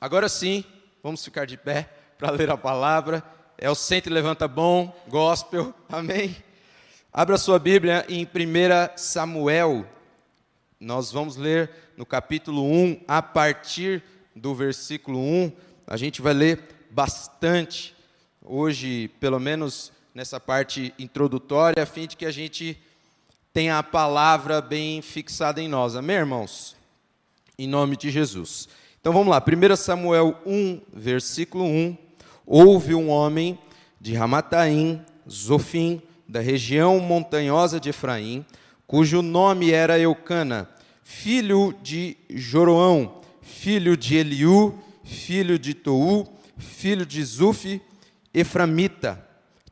Agora sim, vamos ficar de pé para ler a palavra. É o Centro Levanta Bom, Gospel, amém? Abra sua Bíblia em 1 Samuel. Nós vamos ler no capítulo 1, a partir do versículo 1. A gente vai ler bastante hoje, pelo menos nessa parte introdutória, a fim de que a gente tenha a palavra bem fixada em nós. Amém, irmãos? Em nome de Jesus. Então vamos lá, 1 Samuel 1, versículo 1. Houve um homem de Ramataim, Zofim, da região montanhosa de Efraim, cujo nome era Eucana, filho de Joroão, filho de Eliú, filho de Tou, filho de Zufi, Eframita.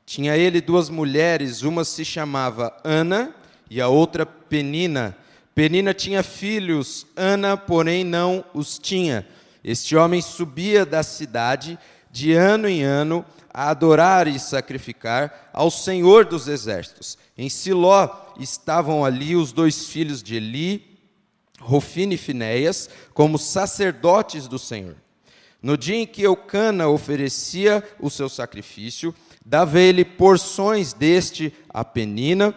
Tinha ele duas mulheres, uma se chamava Ana e a outra Penina. Penina tinha filhos, Ana, porém, não os tinha. Este homem subia da cidade de ano em ano a adorar e sacrificar ao Senhor dos exércitos. Em Siló estavam ali os dois filhos de Eli, Rofine e Finéias, como sacerdotes do Senhor. No dia em que Eucana oferecia o seu sacrifício, dava ele porções deste a Penina,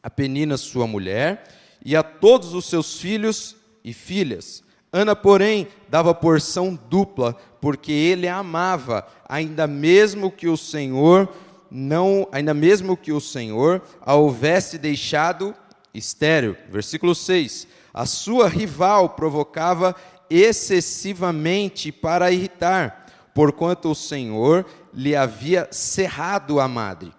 a Penina sua mulher, e a todos os seus filhos e filhas. Ana, porém, dava porção dupla, porque ele a amava, ainda mesmo que o Senhor não, ainda mesmo que o Senhor a houvesse deixado estéril. Versículo 6. A sua rival provocava excessivamente para irritar, porquanto o Senhor lhe havia cerrado a madre.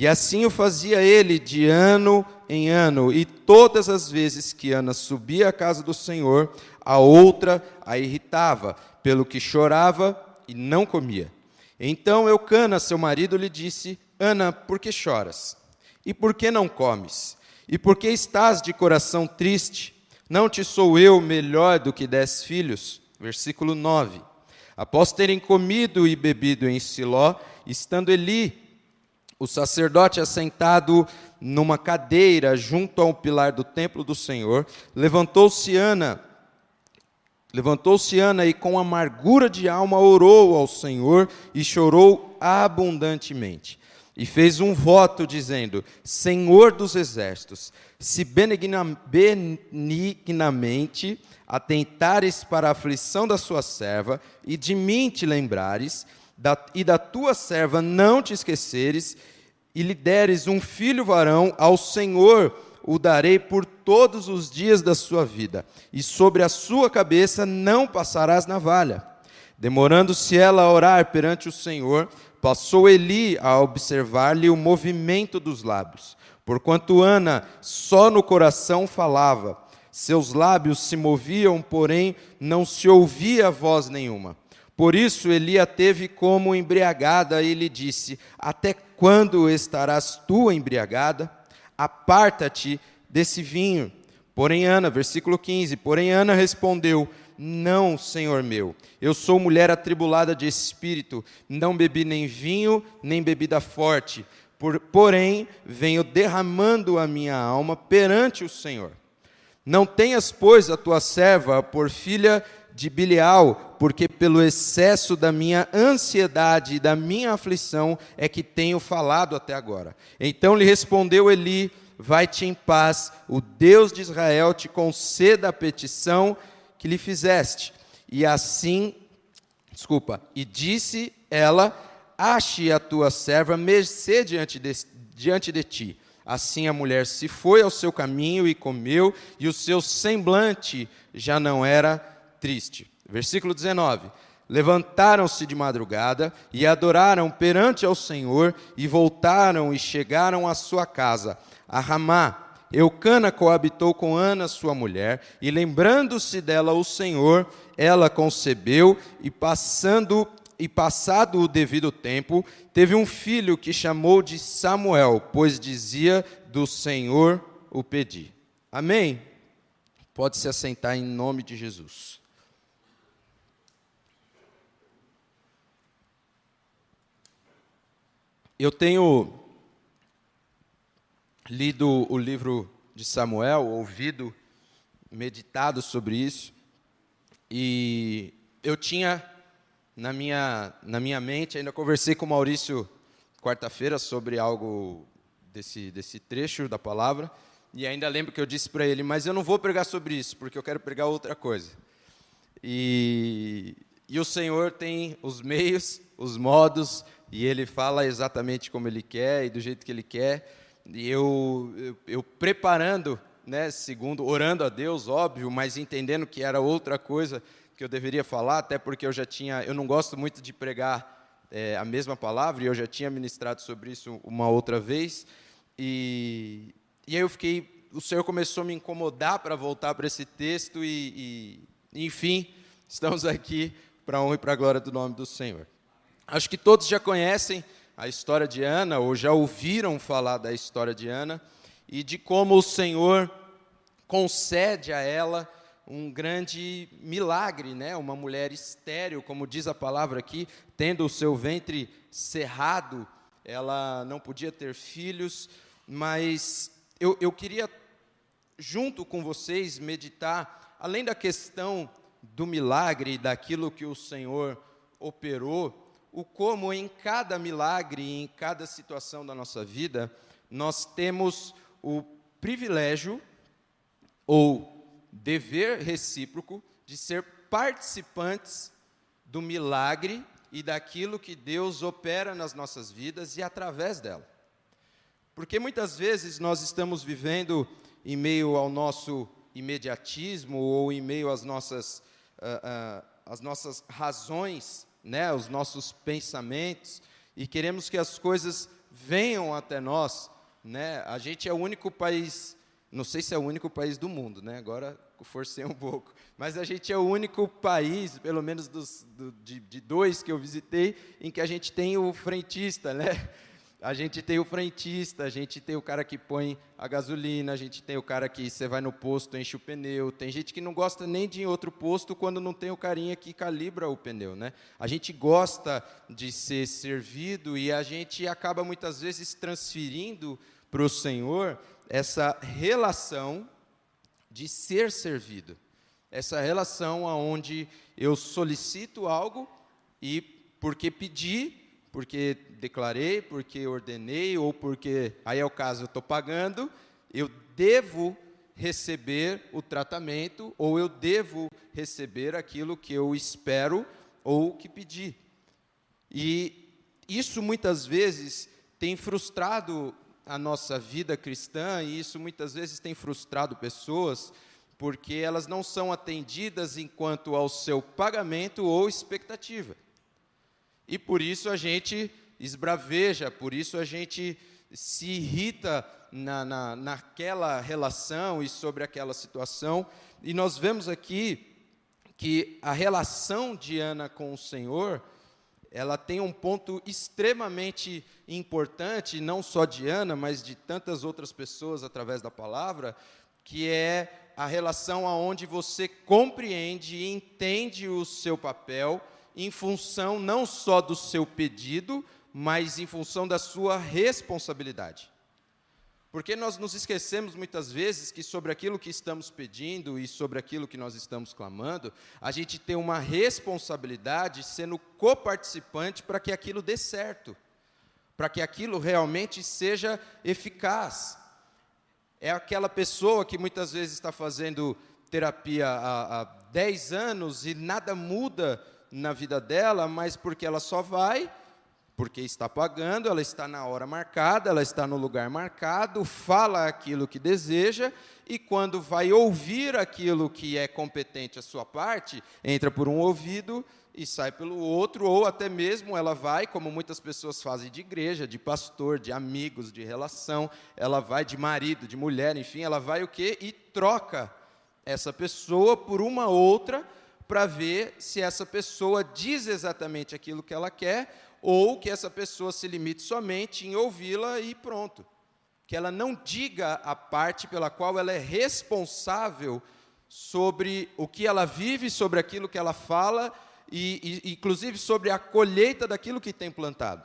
E assim o fazia ele de ano em ano, e todas as vezes que Ana subia à casa do Senhor, a outra a irritava, pelo que chorava e não comia. Então Eucana, seu marido, lhe disse: Ana, por que choras? E por que não comes? E por que estás de coração triste? Não te sou eu melhor do que dez filhos? Versículo 9. Após terem comido e bebido em Siló, estando Eli, o sacerdote assentado numa cadeira junto ao pilar do templo do Senhor, levantou-se Ana, levantou-se Ana e com amargura de alma orou ao Senhor e chorou abundantemente. E fez um voto dizendo: Senhor dos exércitos, se benignamente atentares para a aflição da sua serva e de mim te lembrares, e da tua serva não te esqueceres, e lhe deres um filho varão, ao Senhor o darei por todos os dias da sua vida, e sobre a sua cabeça não passarás navalha. Demorando-se ela a orar perante o Senhor, passou Eli a observar-lhe o movimento dos lábios, porquanto Ana só no coração falava, seus lábios se moviam, porém não se ouvia voz nenhuma. Por isso Eli a teve como embriagada e lhe disse: Até quando estarás tu embriagada? Aparta-te desse vinho. Porém, Ana, versículo 15: Porém, Ana respondeu: Não, senhor meu, eu sou mulher atribulada de espírito, não bebi nem vinho, nem bebida forte, por, porém, venho derramando a minha alma perante o Senhor. Não tenhas, pois, a tua serva por filha de Bilial, porque pelo excesso da minha ansiedade e da minha aflição é que tenho falado até agora. Então lhe respondeu Eli: Vai-te em paz, o Deus de Israel te conceda a petição que lhe fizeste. E assim, desculpa, e disse ela: Ache a tua serva mercê diante de, diante de ti. Assim a mulher se foi ao seu caminho e comeu, e o seu semblante já não era triste. Versículo 19. Levantaram-se de madrugada e adoraram perante ao Senhor e voltaram e chegaram à sua casa, a Ramá. Eucana coabitou com Ana, sua mulher, e lembrando-se dela o Senhor, ela concebeu e passando e passado o devido tempo, teve um filho que chamou de Samuel, pois dizia: Do Senhor o pedi. Amém. Pode se assentar em nome de Jesus. Eu tenho lido o livro de Samuel, ouvido, meditado sobre isso, e eu tinha na minha, na minha mente, ainda conversei com o Maurício quarta-feira sobre algo desse, desse trecho da palavra, e ainda lembro que eu disse para ele, mas eu não vou pregar sobre isso, porque eu quero pregar outra coisa. E, e o Senhor tem os meios, os modos, e Ele fala exatamente como Ele quer e do jeito que Ele quer. E eu, eu, eu preparando, né, segundo, orando a Deus, óbvio, mas entendendo que era outra coisa que eu deveria falar, até porque eu já tinha, eu não gosto muito de pregar é, a mesma palavra, e eu já tinha ministrado sobre isso uma outra vez. E, e aí eu fiquei, o Senhor começou a me incomodar para voltar para esse texto, e, e enfim, estamos aqui para a honra e para a glória do nome do Senhor. Acho que todos já conhecem a história de Ana, ou já ouviram falar da história de Ana, e de como o Senhor concede a ela um grande milagre, né? Uma mulher estéril, como diz a palavra aqui, tendo o seu ventre cerrado, ela não podia ter filhos, mas eu, eu queria, junto com vocês, meditar, além da questão do milagre, daquilo que o Senhor operou, o como em cada milagre, em cada situação da nossa vida, nós temos o privilégio ou dever recíproco de ser participantes do milagre e daquilo que Deus opera nas nossas vidas e através dela. Porque muitas vezes nós estamos vivendo em meio ao nosso imediatismo ou em meio às nossas, uh, uh, às nossas razões, né, os nossos pensamentos, e queremos que as coisas venham até nós. Né? A gente é o único país, não sei se é o único país do mundo, né? agora forcei um pouco, mas a gente é o único país, pelo menos dos, do, de, de dois que eu visitei, em que a gente tem o frentista, né? A gente tem o frentista, a gente tem o cara que põe a gasolina, a gente tem o cara que você vai no posto, enche o pneu. Tem gente que não gosta nem de ir em outro posto quando não tem o carinha que calibra o pneu, né? A gente gosta de ser servido e a gente acaba muitas vezes transferindo para o Senhor essa relação de ser servido. Essa relação aonde eu solicito algo e porque pedi porque declarei, porque ordenei, ou porque, aí é o caso, eu estou pagando, eu devo receber o tratamento, ou eu devo receber aquilo que eu espero ou que pedi. E isso muitas vezes tem frustrado a nossa vida cristã, e isso muitas vezes tem frustrado pessoas, porque elas não são atendidas enquanto ao seu pagamento ou expectativa. E por isso a gente esbraveja, por isso a gente se irrita na, na, naquela relação e sobre aquela situação. E nós vemos aqui que a relação de Ana com o Senhor, ela tem um ponto extremamente importante, não só de Ana, mas de tantas outras pessoas através da palavra, que é a relação aonde você compreende e entende o seu papel em função não só do seu pedido, mas em função da sua responsabilidade. Porque nós nos esquecemos muitas vezes que sobre aquilo que estamos pedindo e sobre aquilo que nós estamos clamando, a gente tem uma responsabilidade sendo coparticipante para que aquilo dê certo, para que aquilo realmente seja eficaz. É aquela pessoa que muitas vezes está fazendo terapia há, há 10 anos e nada muda na vida dela, mas porque ela só vai, porque está pagando, ela está na hora marcada, ela está no lugar marcado, fala aquilo que deseja, e quando vai ouvir aquilo que é competente a sua parte, entra por um ouvido e sai pelo outro, ou até mesmo ela vai, como muitas pessoas fazem de igreja, de pastor, de amigos, de relação, ela vai de marido, de mulher, enfim, ela vai o quê? E troca essa pessoa por uma outra para ver se essa pessoa diz exatamente aquilo que ela quer ou que essa pessoa se limite somente em ouvi-la e pronto. Que ela não diga a parte pela qual ela é responsável sobre o que ela vive, sobre aquilo que ela fala e, e inclusive sobre a colheita daquilo que tem plantado.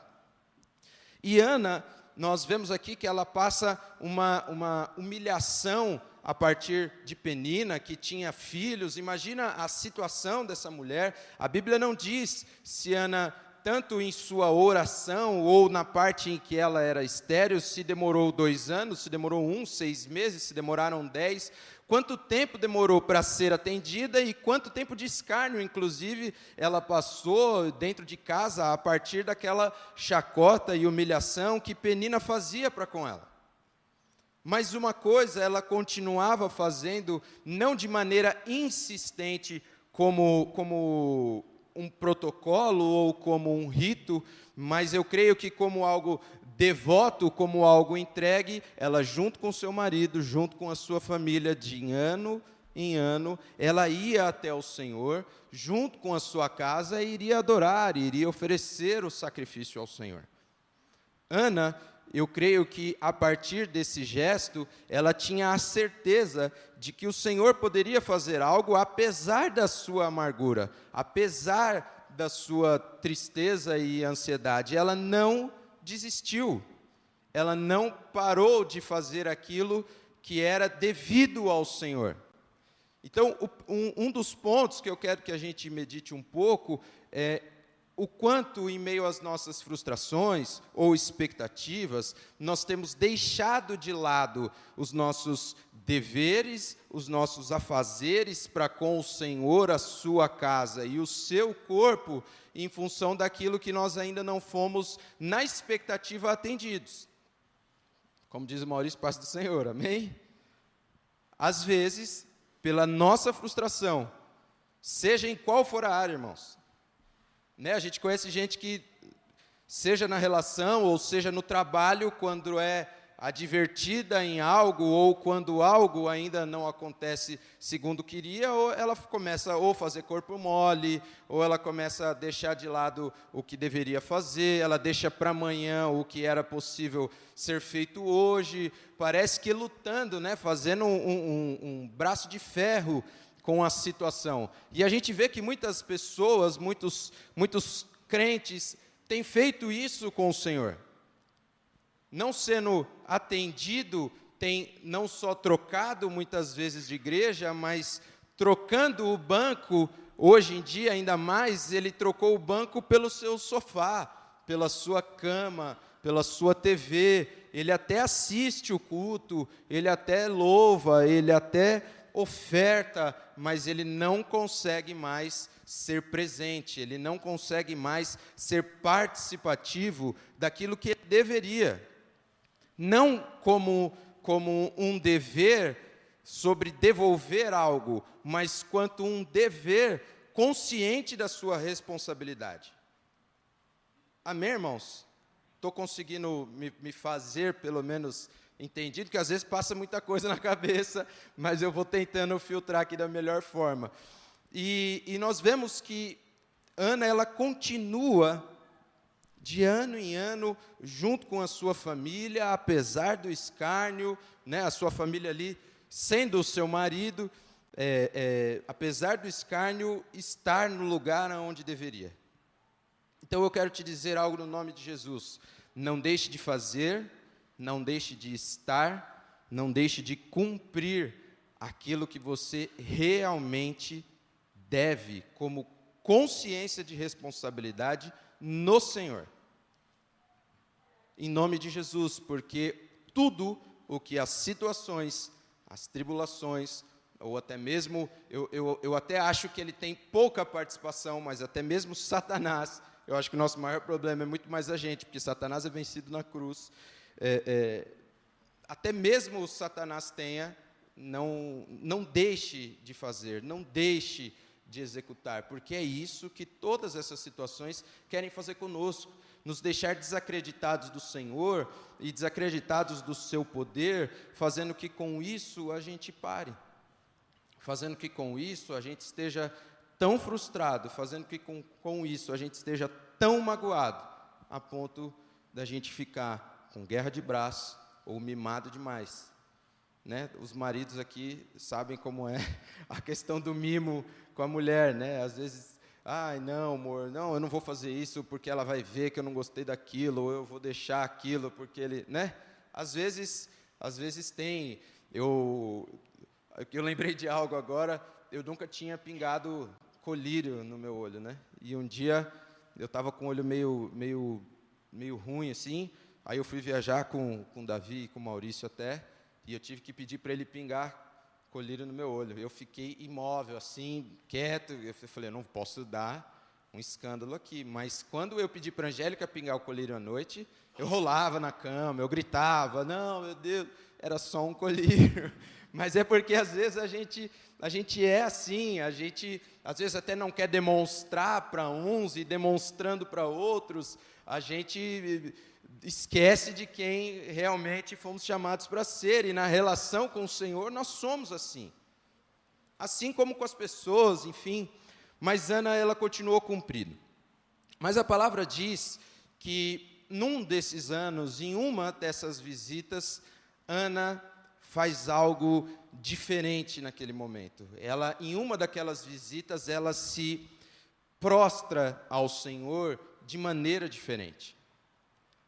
E Ana, nós vemos aqui que ela passa uma, uma humilhação a partir de Penina, que tinha filhos. Imagina a situação dessa mulher. A Bíblia não diz se Ana, tanto em sua oração ou na parte em que ela era estéril, se demorou dois anos, se demorou um, seis meses, se demoraram dez. Quanto tempo demorou para ser atendida e quanto tempo de escárnio, inclusive, ela passou dentro de casa a partir daquela chacota e humilhação que Penina fazia para com ela. Mas uma coisa ela continuava fazendo, não de maneira insistente, como, como um protocolo ou como um rito, mas eu creio que como algo devoto, como algo entregue, ela junto com seu marido, junto com a sua família, de ano em ano, ela ia até o Senhor, junto com a sua casa, e iria adorar, iria oferecer o sacrifício ao Senhor. Ana eu creio que a partir desse gesto, ela tinha a certeza de que o Senhor poderia fazer algo apesar da sua amargura, apesar da sua tristeza e ansiedade. Ela não desistiu, ela não parou de fazer aquilo que era devido ao Senhor. Então, um, dos pontos que eu quero que a gente medite um pouco é o quanto, em meio às nossas frustrações ou expectativas, nós temos deixado de lado os nossos deveres, os nossos afazeres para com o Senhor, a sua casa e o seu corpo, em função daquilo que nós ainda não fomos, na expectativa, atendidos. Como diz o Maurício, paz do Senhor, amém? Às vezes, pela nossa frustração, seja em qual for a área, irmãos, né? A gente conhece gente que, seja na relação ou seja no trabalho, quando é advertida em algo ou quando algo ainda não acontece segundo queria, ou ela começa ou fazer corpo mole, ou ela começa a deixar de lado o que deveria fazer, ela deixa para amanhã o que era possível ser feito hoje, parece que lutando, né, fazendo um, um, um braço de ferro com a situação. E a gente vê que muitas pessoas, muitos, muitos crentes, têm feito isso com o Senhor. Não sendo atendido, tem não só trocado muitas vezes de igreja, mas trocando o banco, hoje em dia ainda mais, ele trocou o banco pelo seu sofá, pela sua cama, pela sua TV, ele até assiste o culto, ele até louva, ele até oferta, mas ele não consegue mais ser presente, ele não consegue mais ser participativo daquilo que ele deveria. Não como, como um dever sobre devolver algo, mas quanto um dever consciente da sua responsabilidade. Amém, irmãos? Estou conseguindo me, me fazer, pelo menos, entendido, que às vezes passa muita coisa na cabeça, mas eu vou tentando filtrar aqui da melhor forma. E, e nós vemos que Ana, ela continua de ano em ano, junto com a sua família, apesar do escárnio, né, a sua família ali sendo o seu marido, é, é, apesar do escárnio, estar no lugar onde deveria. Então eu quero te dizer algo no nome de Jesus. Não deixe de fazer não deixe de estar, não deixe de cumprir aquilo que você realmente deve, como consciência de responsabilidade no Senhor. Em nome de Jesus, porque tudo o que as situações, as tribulações, ou até mesmo, eu, eu, eu até acho que ele tem pouca participação, mas até mesmo Satanás, eu acho que o nosso maior problema é muito mais a gente, porque Satanás é vencido na cruz, é, é, até mesmo o Satanás tenha, não, não deixe de fazer, não deixe de executar, porque é isso que todas essas situações querem fazer conosco, nos deixar desacreditados do Senhor e desacreditados do seu poder, fazendo que com isso a gente pare, fazendo que com isso a gente esteja tão frustrado, fazendo que com, com isso a gente esteja tão magoado, a ponto da gente ficar com guerra de braço ou mimado demais. Né? Os maridos aqui sabem como é a questão do mimo com a mulher, né? Às vezes, ai, não, amor, não, eu não vou fazer isso porque ela vai ver que eu não gostei daquilo, ou eu vou deixar aquilo porque ele, né? Às vezes, às vezes tem, eu Eu lembrei de algo agora, eu nunca tinha pingado colírio no meu olho, né? E um dia eu estava com o olho meio, meio, meio ruim assim, aí eu fui viajar com, com Davi e com Maurício até, e eu tive que pedir para ele pingar colírio no meu olho. Eu fiquei imóvel assim, quieto, eu falei, não posso dar um escândalo aqui. Mas quando eu pedi para a Angélica pingar o colírio à noite, eu rolava na cama, eu gritava, não, meu Deus, era só um colírio. Mas é porque às vezes a gente, a gente é assim, a gente às vezes até não quer demonstrar para uns e demonstrando para outros, a gente esquece de quem realmente fomos chamados para ser, e na relação com o Senhor nós somos assim. Assim como com as pessoas, enfim. Mas Ana, ela continuou cumprindo. Mas a palavra diz que num desses anos, em uma dessas visitas, Ana faz algo diferente naquele momento. Ela, em uma daquelas visitas, ela se prostra ao Senhor de maneira diferente.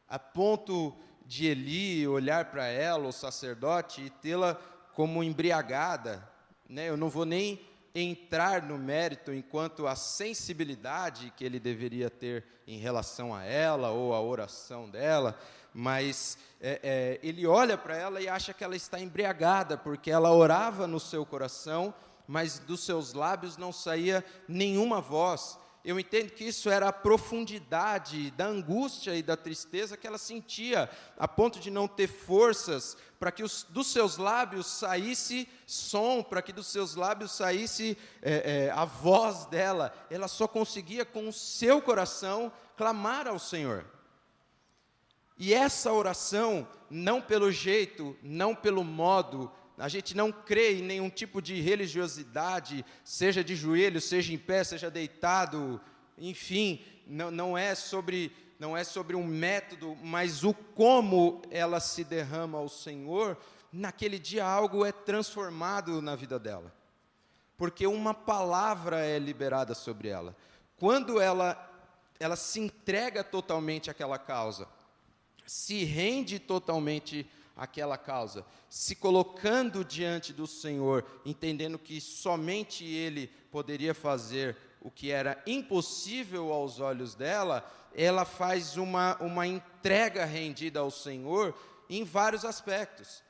A ponto de Eli olhar para ela, o sacerdote, e tê-la como embriagada. Né? Eu não vou nem entrar no mérito enquanto a sensibilidade que ele deveria ter em relação a ela ou a oração dela, mas é, é, ele olha para ela e acha que ela está embriagada, porque ela orava no seu coração, mas dos seus lábios não saía nenhuma voz. Eu entendo que isso era a profundidade da angústia e da tristeza que ela sentia, a ponto de não ter forças para que os, dos seus lábios saísse som, para que dos seus lábios saísse é, é, a voz dela. Ela só conseguia com o seu coração clamar ao Senhor. E essa oração, não pelo jeito, não pelo modo, a gente não crê em nenhum tipo de religiosidade, seja de joelho, seja em pé, seja deitado, enfim, não, não é sobre não é sobre um método, mas o como ela se derrama ao Senhor, naquele dia algo é transformado na vida dela. Porque uma palavra é liberada sobre ela. Quando ela ela se entrega totalmente àquela causa, se rende totalmente àquela causa, se colocando diante do Senhor, entendendo que somente Ele poderia fazer o que era impossível aos olhos dela, ela faz uma, uma entrega rendida ao Senhor em vários aspectos.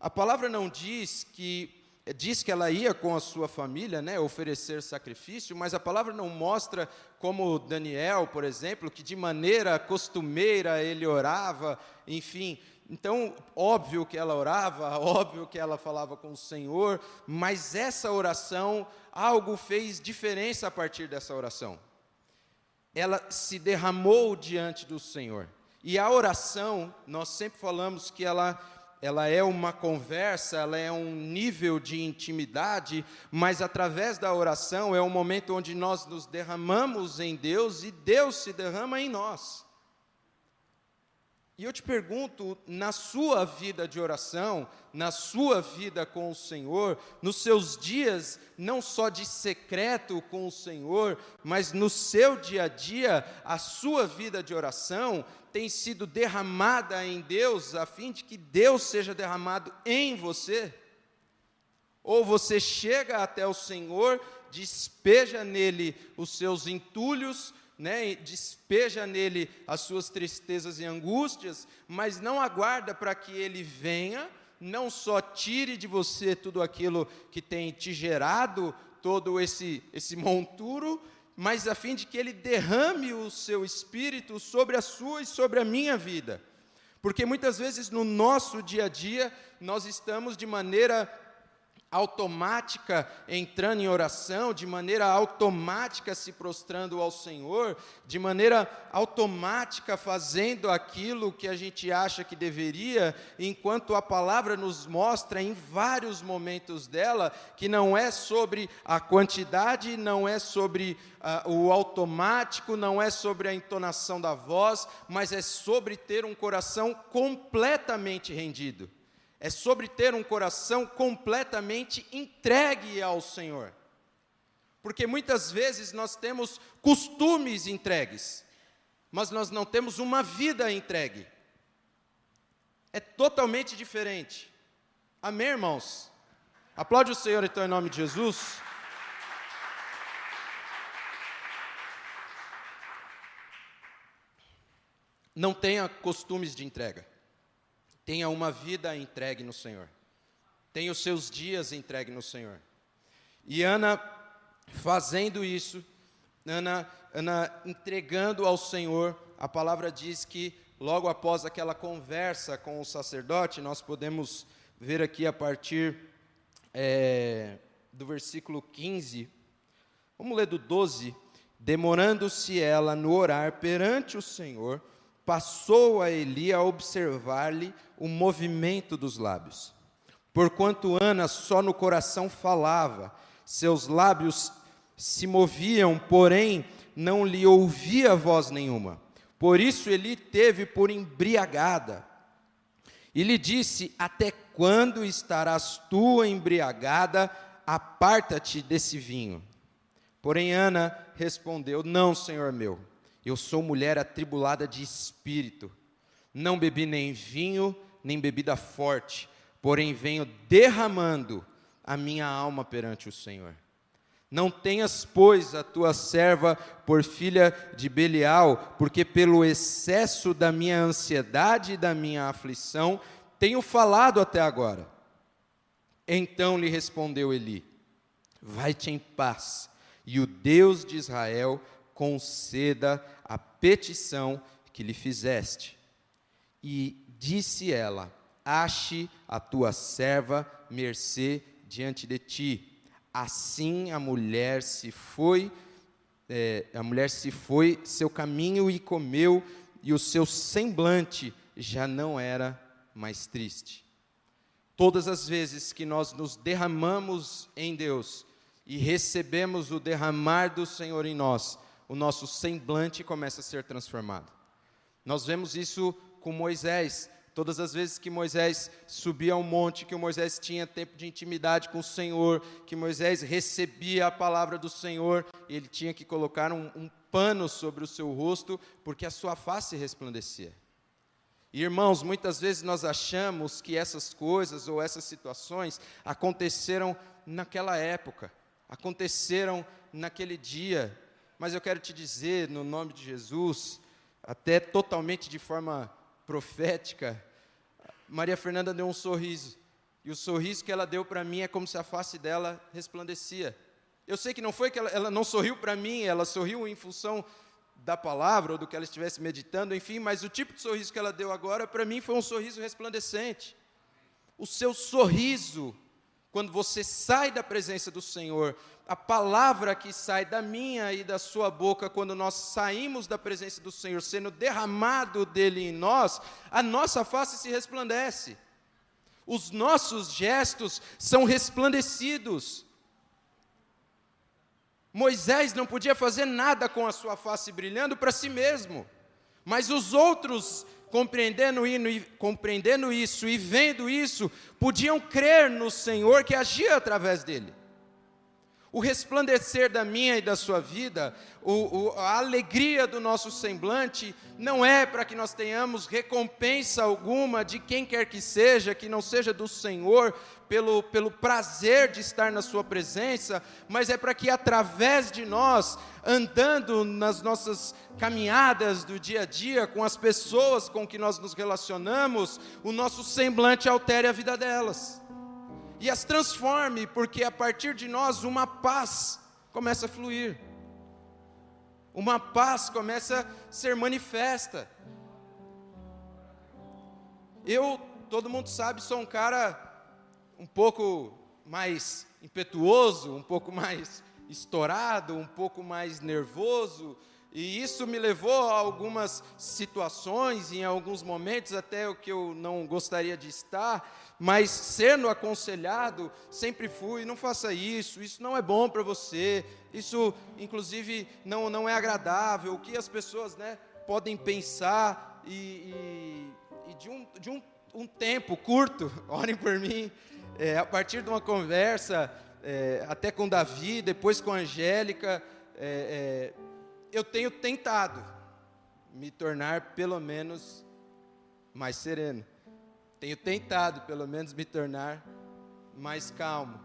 A palavra não diz que diz que ela ia com a sua família, né, oferecer sacrifício, mas a palavra não mostra como Daniel, por exemplo, que de maneira costumeira ele orava, enfim. Então, óbvio que ela orava, óbvio que ela falava com o Senhor, mas essa oração, algo fez diferença a partir dessa oração. Ela se derramou diante do Senhor. E a oração, nós sempre falamos que ela ela é uma conversa, ela é um nível de intimidade, mas através da oração é um momento onde nós nos derramamos em Deus e Deus se derrama em nós. E eu te pergunto, na sua vida de oração, na sua vida com o Senhor, nos seus dias, não só de secreto com o Senhor, mas no seu dia a dia, a sua vida de oração tem sido derramada em Deus, a fim de que Deus seja derramado em você? Ou você chega até o Senhor, despeja nele os seus entulhos, né, despeja nele as suas tristezas e angústias, mas não aguarda para que ele venha, não só tire de você tudo aquilo que tem te gerado, todo esse, esse monturo, mas a fim de que ele derrame o seu espírito sobre a sua e sobre a minha vida. Porque muitas vezes no nosso dia a dia nós estamos de maneira automática entrando em oração, de maneira automática se prostrando ao Senhor, de maneira automática fazendo aquilo que a gente acha que deveria, enquanto a palavra nos mostra em vários momentos dela que não é sobre a quantidade, não é sobre uh, o automático, não é sobre a entonação da voz, mas é sobre ter um coração completamente rendido é sobre ter um coração completamente entregue ao Senhor. Porque muitas vezes nós temos costumes entregues, mas nós não temos uma vida entregue. É totalmente diferente. Amém, irmãos? Aplaude o Senhor então em nome de Jesus. Não tenha costumes de entrega. Tenha uma vida entregue no Senhor. Tenha os seus dias entregue no Senhor. E Ana, fazendo isso, Ana, Ana entregando ao Senhor, a palavra diz que logo após aquela conversa com o sacerdote, nós podemos ver aqui a partir é, do versículo 15, vamos ler do 12. Demorando-se ela no orar perante o Senhor, passou a Eli a observar-lhe o movimento dos lábios. Porquanto Ana só no coração falava, seus lábios se moviam, porém não lhe ouvia voz nenhuma. Por isso Eli teve por embriagada. E lhe disse: Até quando estarás tu embriagada? Aparta-te desse vinho. Porém Ana respondeu: Não, senhor meu eu sou mulher atribulada de espírito. Não bebi nem vinho, nem bebida forte, porém venho derramando a minha alma perante o Senhor. Não tenhas, pois, a tua serva por filha de Belial, porque pelo excesso da minha ansiedade e da minha aflição tenho falado até agora. Então lhe respondeu Eli: Vai-te em paz, e o Deus de Israel conceda a petição que lhe fizeste. E disse ela: Ache a tua serva mercê diante de ti. Assim a mulher se foi, é, a mulher se foi seu caminho e comeu, e o seu semblante já não era mais triste. Todas as vezes que nós nos derramamos em Deus e recebemos o derramar do Senhor em nós, o nosso semblante começa a ser transformado. Nós vemos isso com Moisés. Todas as vezes que Moisés subia ao monte, que Moisés tinha tempo de intimidade com o Senhor, que Moisés recebia a palavra do Senhor, ele tinha que colocar um, um pano sobre o seu rosto, porque a sua face resplandecia. E, irmãos, muitas vezes nós achamos que essas coisas ou essas situações aconteceram naquela época, aconteceram naquele dia, mas eu quero te dizer, no nome de Jesus, até totalmente de forma profética, Maria Fernanda deu um sorriso. E o sorriso que ela deu para mim é como se a face dela resplandecia. Eu sei que não foi que ela, ela não sorriu para mim, ela sorriu em função da palavra ou do que ela estivesse meditando, enfim, mas o tipo de sorriso que ela deu agora, para mim, foi um sorriso resplandecente. O seu sorriso, quando você sai da presença do Senhor, a palavra que sai da minha e da sua boca quando nós saímos da presença do Senhor, sendo derramado dele em nós, a nossa face se resplandece. Os nossos gestos são resplandecidos. Moisés não podia fazer nada com a sua face brilhando para si mesmo, mas os outros, compreendendo, isso e vendo isso, podiam crer no Senhor que agia através dele o resplandecer da minha e da sua vida, o, o, a alegria do nosso semblante, não é para que nós tenhamos recompensa alguma de quem quer que seja, que não seja do Senhor, pelo, pelo prazer de estar na Sua presença, mas é para que através de nós, andando nas nossas caminhadas do dia a dia, com as pessoas com que nós nos relacionamos, o nosso semblante altere a vida delas e as transforme, porque a partir de nós uma paz começa a fluir, uma paz começa a ser manifesta. Eu, todo mundo sabe, sou um cara um pouco mais impetuoso, um pouco mais estourado, um pouco mais nervoso, e isso me levou a algumas situações, em alguns momentos até o que eu não gostaria de estar, mas sendo aconselhado, sempre fui, não faça isso, isso não é bom para você, isso inclusive não, não é agradável, o que as pessoas né, podem pensar, e, e, e de, um, de um, um tempo curto, orem por mim, é, a partir de uma conversa, é, até com Davi, depois com Angélica, é, é eu tenho tentado me tornar pelo menos mais sereno tenho tentado, pelo menos, me tornar mais calmo.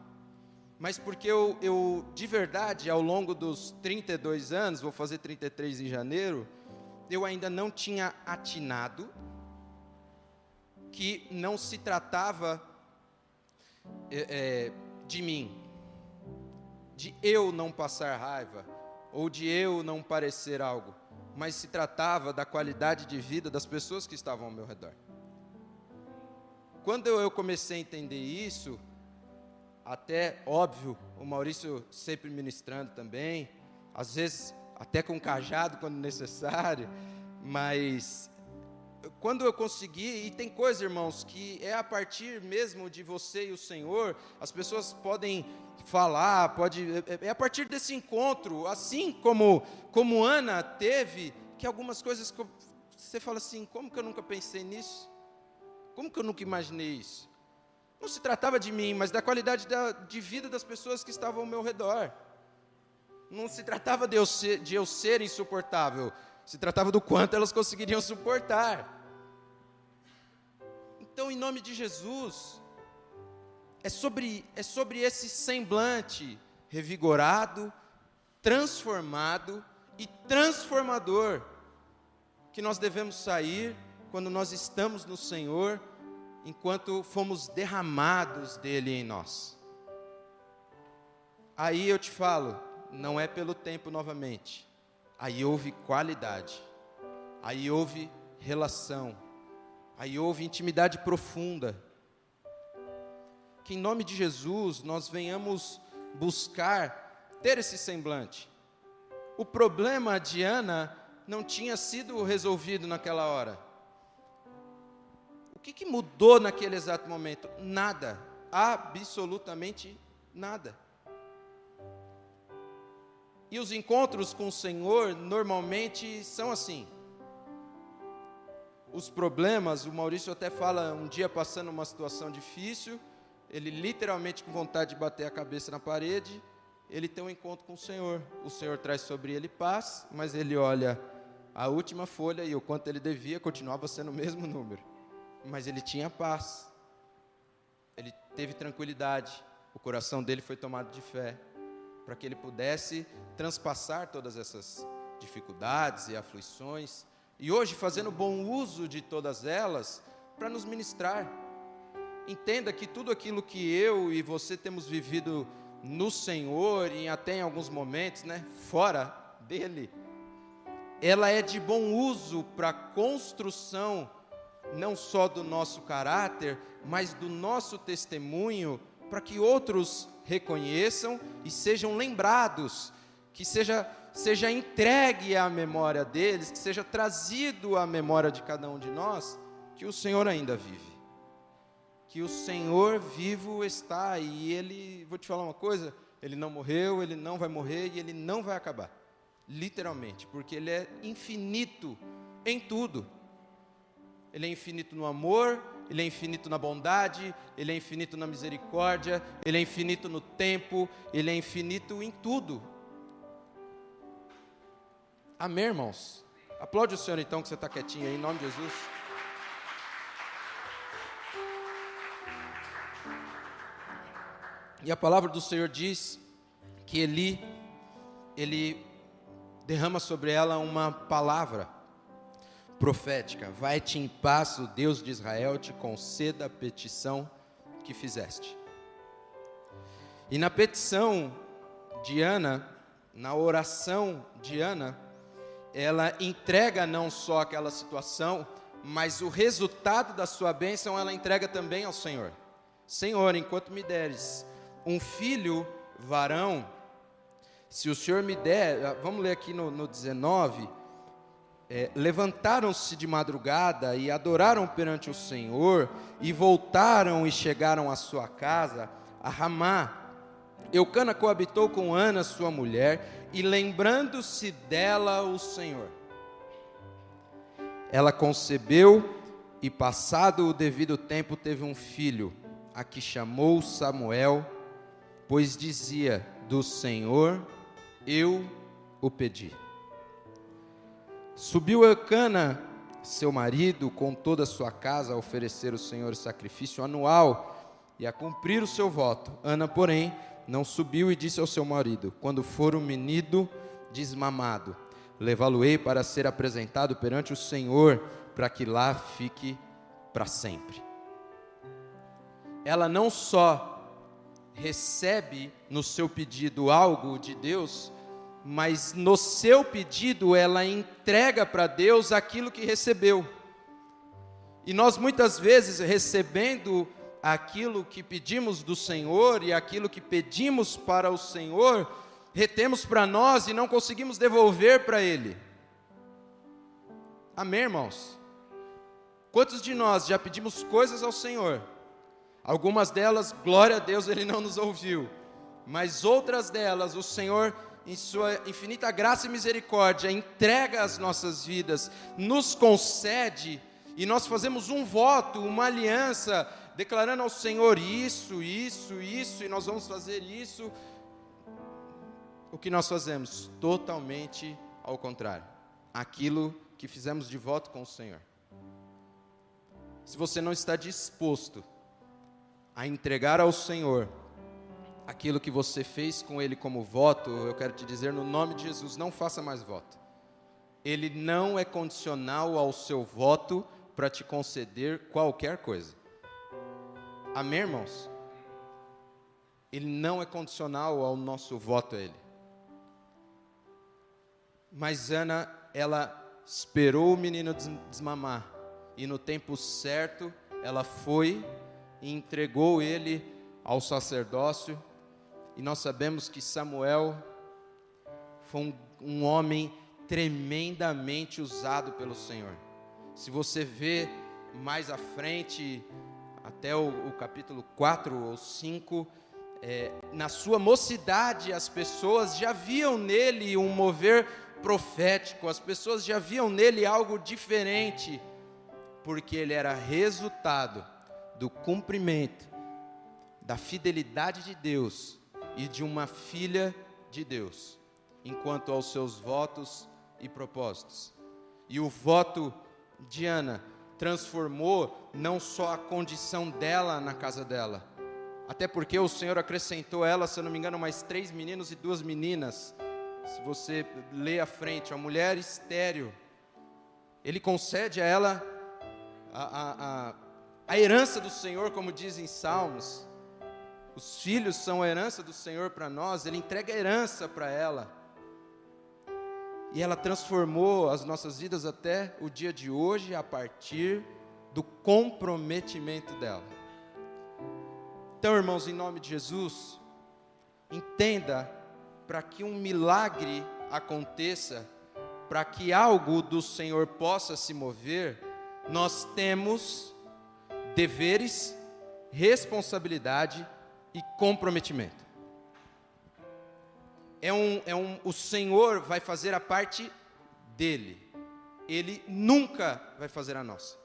Mas porque eu, eu, de verdade, ao longo dos 32 anos, vou fazer 33 em janeiro, eu ainda não tinha atinado que não se tratava é, é, de mim, de eu não passar raiva, ou de eu não parecer algo, mas se tratava da qualidade de vida das pessoas que estavam ao meu redor. Quando eu comecei a entender isso, até óbvio, o Maurício sempre ministrando também, às vezes até com cajado quando necessário, mas quando eu consegui, e tem coisa, irmãos, que é a partir mesmo de você e o Senhor, as pessoas podem falar, pode, é, é a partir desse encontro, assim como, como Ana teve, que algumas coisas que você fala assim, como que eu nunca pensei nisso? Como que eu nunca imaginei isso? Não se tratava de mim, mas da qualidade da, de vida das pessoas que estavam ao meu redor. Não se tratava de eu ser, de eu ser insuportável, se tratava do quanto elas conseguiriam suportar. Então, em nome de Jesus, é sobre, é sobre esse semblante revigorado, transformado e transformador que nós devemos sair quando nós estamos no Senhor, enquanto fomos derramados dele em nós. Aí eu te falo, não é pelo tempo novamente. Aí houve qualidade. Aí houve relação Aí houve intimidade profunda. Que em nome de Jesus nós venhamos buscar ter esse semblante. O problema de Ana não tinha sido resolvido naquela hora. Que, que mudou naquele exato momento? Nada, absolutamente nada. E os encontros com o Senhor normalmente são assim os problemas, o Maurício até fala um dia passando uma situação difícil, ele literalmente com vontade de bater a cabeça na parede, ele tem um encontro com o Senhor. O Senhor traz sobre ele paz, mas ele olha a última folha e o quanto ele devia continuava sendo o mesmo número. Mas ele tinha paz. Ele teve tranquilidade. O coração dele foi tomado de fé para que ele pudesse transpassar todas essas dificuldades e aflições e hoje fazendo bom uso de todas elas para nos ministrar. Entenda que tudo aquilo que eu e você temos vivido no Senhor e até em alguns momentos, né, fora dele, ela é de bom uso para a construção não só do nosso caráter, mas do nosso testemunho, para que outros reconheçam e sejam lembrados, que seja seja entregue à memória deles, que seja trazido à memória de cada um de nós, que o Senhor ainda vive. Que o Senhor vivo está e ele, vou te falar uma coisa, ele não morreu, ele não vai morrer e ele não vai acabar. Literalmente, porque ele é infinito em tudo. Ele é infinito no amor, ele é infinito na bondade, ele é infinito na misericórdia, ele é infinito no tempo, ele é infinito em tudo. Amém, irmãos? Aplaude o Senhor então, que você está quietinho aí, em nome de Jesus. E a palavra do Senhor diz que Ele, Ele derrama sobre ela uma palavra profética. Vai-te em paz, o Deus de Israel te conceda a petição que fizeste. E na petição de Ana, na oração de Ana, ela entrega não só aquela situação, mas o resultado da sua bênção ela entrega também ao Senhor. Senhor, enquanto me deres um filho varão, se o Senhor me der, vamos ler aqui no, no 19, é, levantaram-se de madrugada e adoraram perante o Senhor, e voltaram e chegaram à sua casa, a Ramá. Eucana coabitou com Ana, sua mulher, e lembrando-se dela o Senhor. Ela concebeu e, passado o devido tempo, teve um filho, a que chamou Samuel, pois dizia: Do Senhor eu o pedi. Subiu Eucana, seu marido, com toda a sua casa, a oferecer ao Senhor sacrifício anual e a cumprir o seu voto. Ana, porém, não subiu e disse ao seu marido: Quando for o menino desmamado, levá-lo-ei para ser apresentado perante o Senhor, para que lá fique para sempre. Ela não só recebe no seu pedido algo de Deus, mas no seu pedido ela entrega para Deus aquilo que recebeu. E nós muitas vezes recebendo aquilo que pedimos do Senhor e aquilo que pedimos para o Senhor, retemos para nós e não conseguimos devolver para Ele. Amém, irmãos? Quantos de nós já pedimos coisas ao Senhor? Algumas delas, glória a Deus, Ele não nos ouviu, mas outras delas, o Senhor, em Sua infinita graça e misericórdia, entrega as nossas vidas, nos concede, e nós fazemos um voto, uma aliança, declarando ao Senhor isso, isso, isso, e nós vamos fazer isso. O que nós fazemos? Totalmente ao contrário. Aquilo que fizemos de voto com o Senhor. Se você não está disposto a entregar ao Senhor aquilo que você fez com Ele como voto, eu quero te dizer, no nome de Jesus, não faça mais voto. Ele não é condicional ao seu voto para te conceder qualquer coisa. Amém, irmãos? Ele não é condicional ao nosso voto a Ele. Mas Ana, ela esperou o menino desmamar, e no tempo certo, ela foi e entregou ele ao sacerdócio. E nós sabemos que Samuel foi um, um homem tremendamente usado pelo Senhor. Se você vê mais à frente, até o, o capítulo 4 ou 5, é, na sua mocidade, as pessoas já viam nele um mover profético, as pessoas já viam nele algo diferente, porque ele era resultado do cumprimento da fidelidade de Deus e de uma filha de Deus, enquanto aos seus votos e propósitos. E o voto de Ana transformou não só a condição dela na casa dela, até porque o Senhor acrescentou ela, se eu não me engano, mais três meninos e duas meninas. Se você lê à frente, a mulher estéreo, ele concede a ela a, a, a, a herança do Senhor, como diz em Salmos. Os filhos são a herança do Senhor para nós, Ele entrega a herança para ela. E ela transformou as nossas vidas até o dia de hoje a partir do comprometimento dela. Então, irmãos, em nome de Jesus, entenda para que um milagre aconteça, para que algo do Senhor possa se mover, nós temos deveres, responsabilidade e comprometimento é um, é um, o Senhor vai fazer a parte dele. Ele nunca vai fazer a nossa.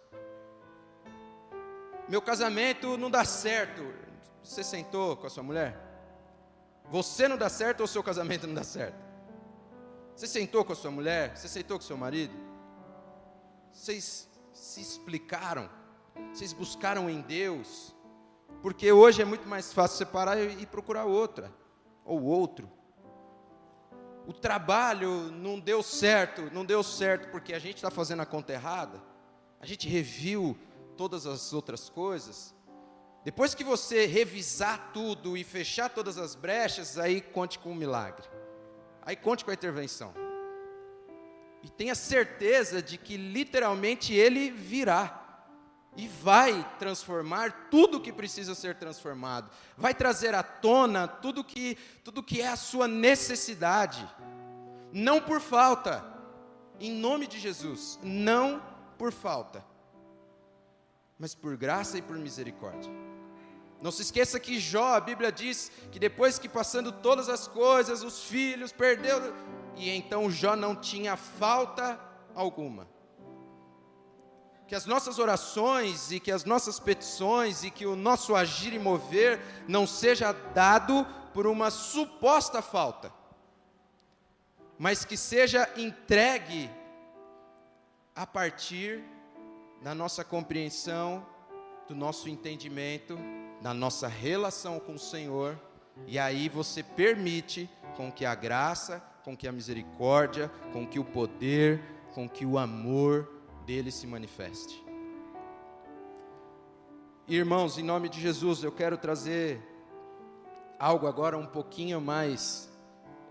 Meu casamento não dá certo. Você sentou com a sua mulher? Você não dá certo ou seu casamento não dá certo? Você sentou com a sua mulher? Você sentou com seu marido? Vocês se explicaram? Vocês buscaram em Deus? Porque hoje é muito mais fácil separar e procurar outra ou outro o trabalho não deu certo, não deu certo porque a gente está fazendo a conta errada, a gente reviu todas as outras coisas. Depois que você revisar tudo e fechar todas as brechas, aí conte com um milagre, aí conte com a intervenção. E tenha certeza de que literalmente ele virá e vai transformar tudo que precisa ser transformado, vai trazer à tona tudo que tudo que é a sua necessidade, não por falta, em nome de Jesus, não por falta, mas por graça e por misericórdia. Não se esqueça que Jó, a Bíblia diz que depois que passando todas as coisas, os filhos perdeu, e então Jó não tinha falta alguma que as nossas orações e que as nossas petições e que o nosso agir e mover não seja dado por uma suposta falta, mas que seja entregue a partir da nossa compreensão, do nosso entendimento, na nossa relação com o Senhor, e aí você permite com que a graça, com que a misericórdia, com que o poder, com que o amor dele se manifeste. Irmãos, em nome de Jesus, eu quero trazer algo agora um pouquinho mais.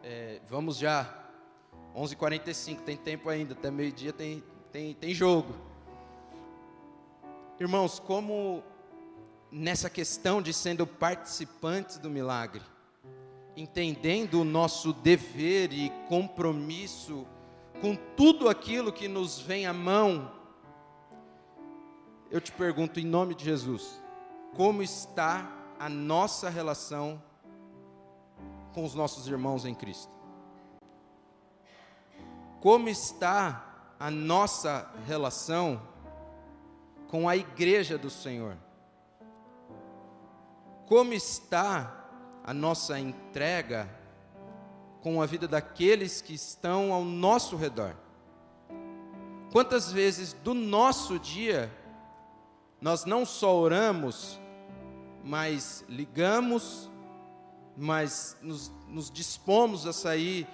É, vamos já, 11h45, tem tempo ainda, até meio-dia tem, tem, tem jogo. Irmãos, como nessa questão de sendo participantes do milagre, entendendo o nosso dever e compromisso com tudo aquilo que nos vem à mão, eu te pergunto em nome de Jesus, como está a nossa relação com os nossos irmãos em Cristo? Como está a nossa relação com a igreja do Senhor? Como está a nossa entrega com a vida daqueles que estão ao nosso redor? Quantas vezes do nosso dia nós não só oramos, mas ligamos, mas nos, nos dispomos a sair,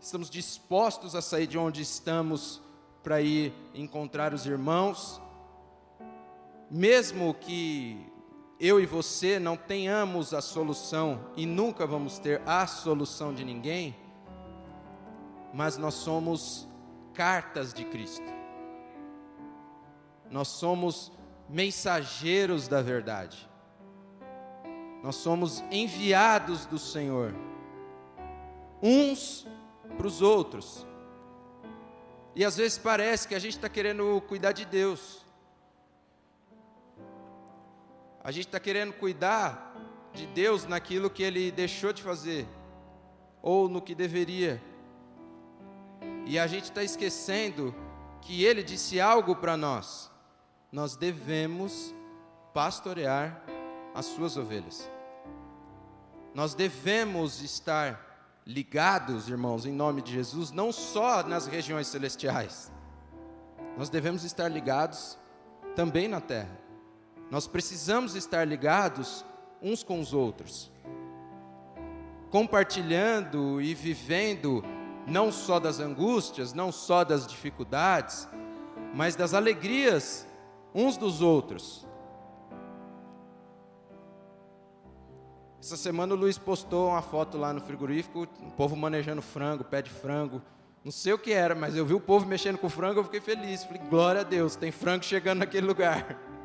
estamos dispostos a sair de onde estamos para ir encontrar os irmãos, mesmo que eu e você não tenhamos a solução e nunca vamos ter a solução de ninguém, mas nós somos cartas de Cristo. Nós somos mensageiros da verdade. Nós somos enviados do Senhor, uns para os outros. E às vezes parece que a gente está querendo cuidar de Deus. A gente está querendo cuidar de Deus naquilo que Ele deixou de fazer, ou no que deveria. E a gente está esquecendo que Ele disse algo para nós. Nós devemos pastorear as suas ovelhas. Nós devemos estar ligados, irmãos, em nome de Jesus, não só nas regiões celestiais, nós devemos estar ligados também na terra. Nós precisamos estar ligados uns com os outros, compartilhando e vivendo não só das angústias, não só das dificuldades, mas das alegrias uns dos outros. Essa semana o Luiz postou uma foto lá no frigorífico, o povo manejando frango, pé de frango. Não sei o que era, mas eu vi o povo mexendo com frango, eu fiquei feliz. Falei, glória a Deus, tem frango chegando naquele lugar.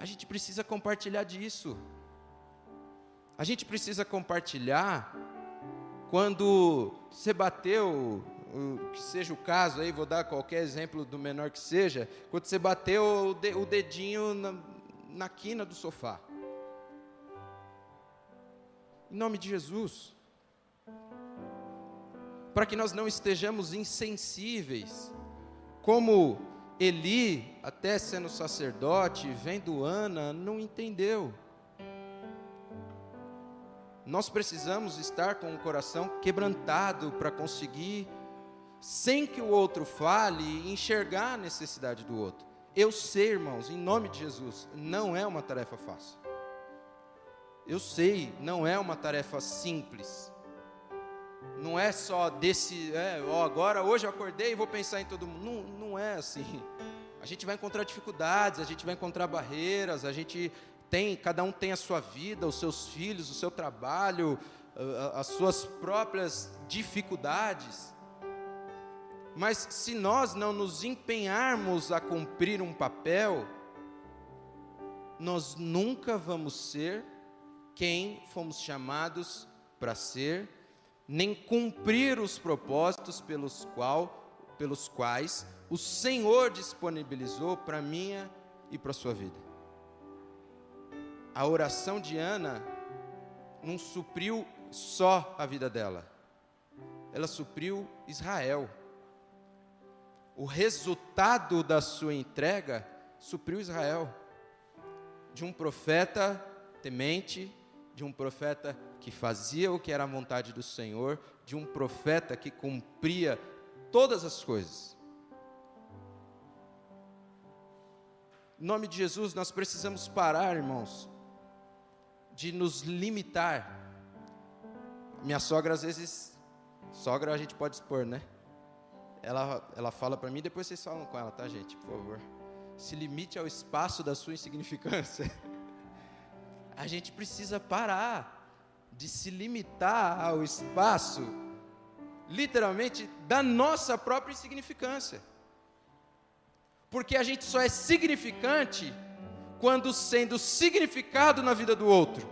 A gente precisa compartilhar disso. A gente precisa compartilhar quando você bateu, que seja o caso aí, vou dar qualquer exemplo do menor que seja, quando você bateu o dedinho na, na quina do sofá. Em nome de Jesus. Para que nós não estejamos insensíveis, como Eli, até sendo sacerdote, vendo Ana, não entendeu. Nós precisamos estar com o coração quebrantado para conseguir, sem que o outro fale, enxergar a necessidade do outro. Eu sei, irmãos, em nome de Jesus, não é uma tarefa fácil. Eu sei, não é uma tarefa simples. Não é só desse, é, ó, agora hoje eu acordei e vou pensar em todo mundo. Não, não é assim. A gente vai encontrar dificuldades, a gente vai encontrar barreiras, a gente tem, cada um tem a sua vida, os seus filhos, o seu trabalho, as suas próprias dificuldades. Mas se nós não nos empenharmos a cumprir um papel, nós nunca vamos ser quem fomos chamados para ser, nem cumprir os propósitos pelos, qual, pelos quais o Senhor disponibilizou para minha e para sua vida. A oração de Ana não supriu só a vida dela, ela supriu Israel. O resultado da sua entrega supriu Israel. De um profeta temente, de um profeta que fazia o que era a vontade do Senhor, de um profeta que cumpria todas as coisas. Em nome de Jesus, nós precisamos parar, irmãos, de nos limitar. Minha sogra, às vezes, sogra a gente pode expor, né? Ela, ela fala para mim, depois vocês falam com ela, tá, gente? Por favor. Se limite ao espaço da sua insignificância. A gente precisa parar de se limitar ao espaço, literalmente, da nossa própria insignificância. Porque a gente só é significante quando sendo significado na vida do outro.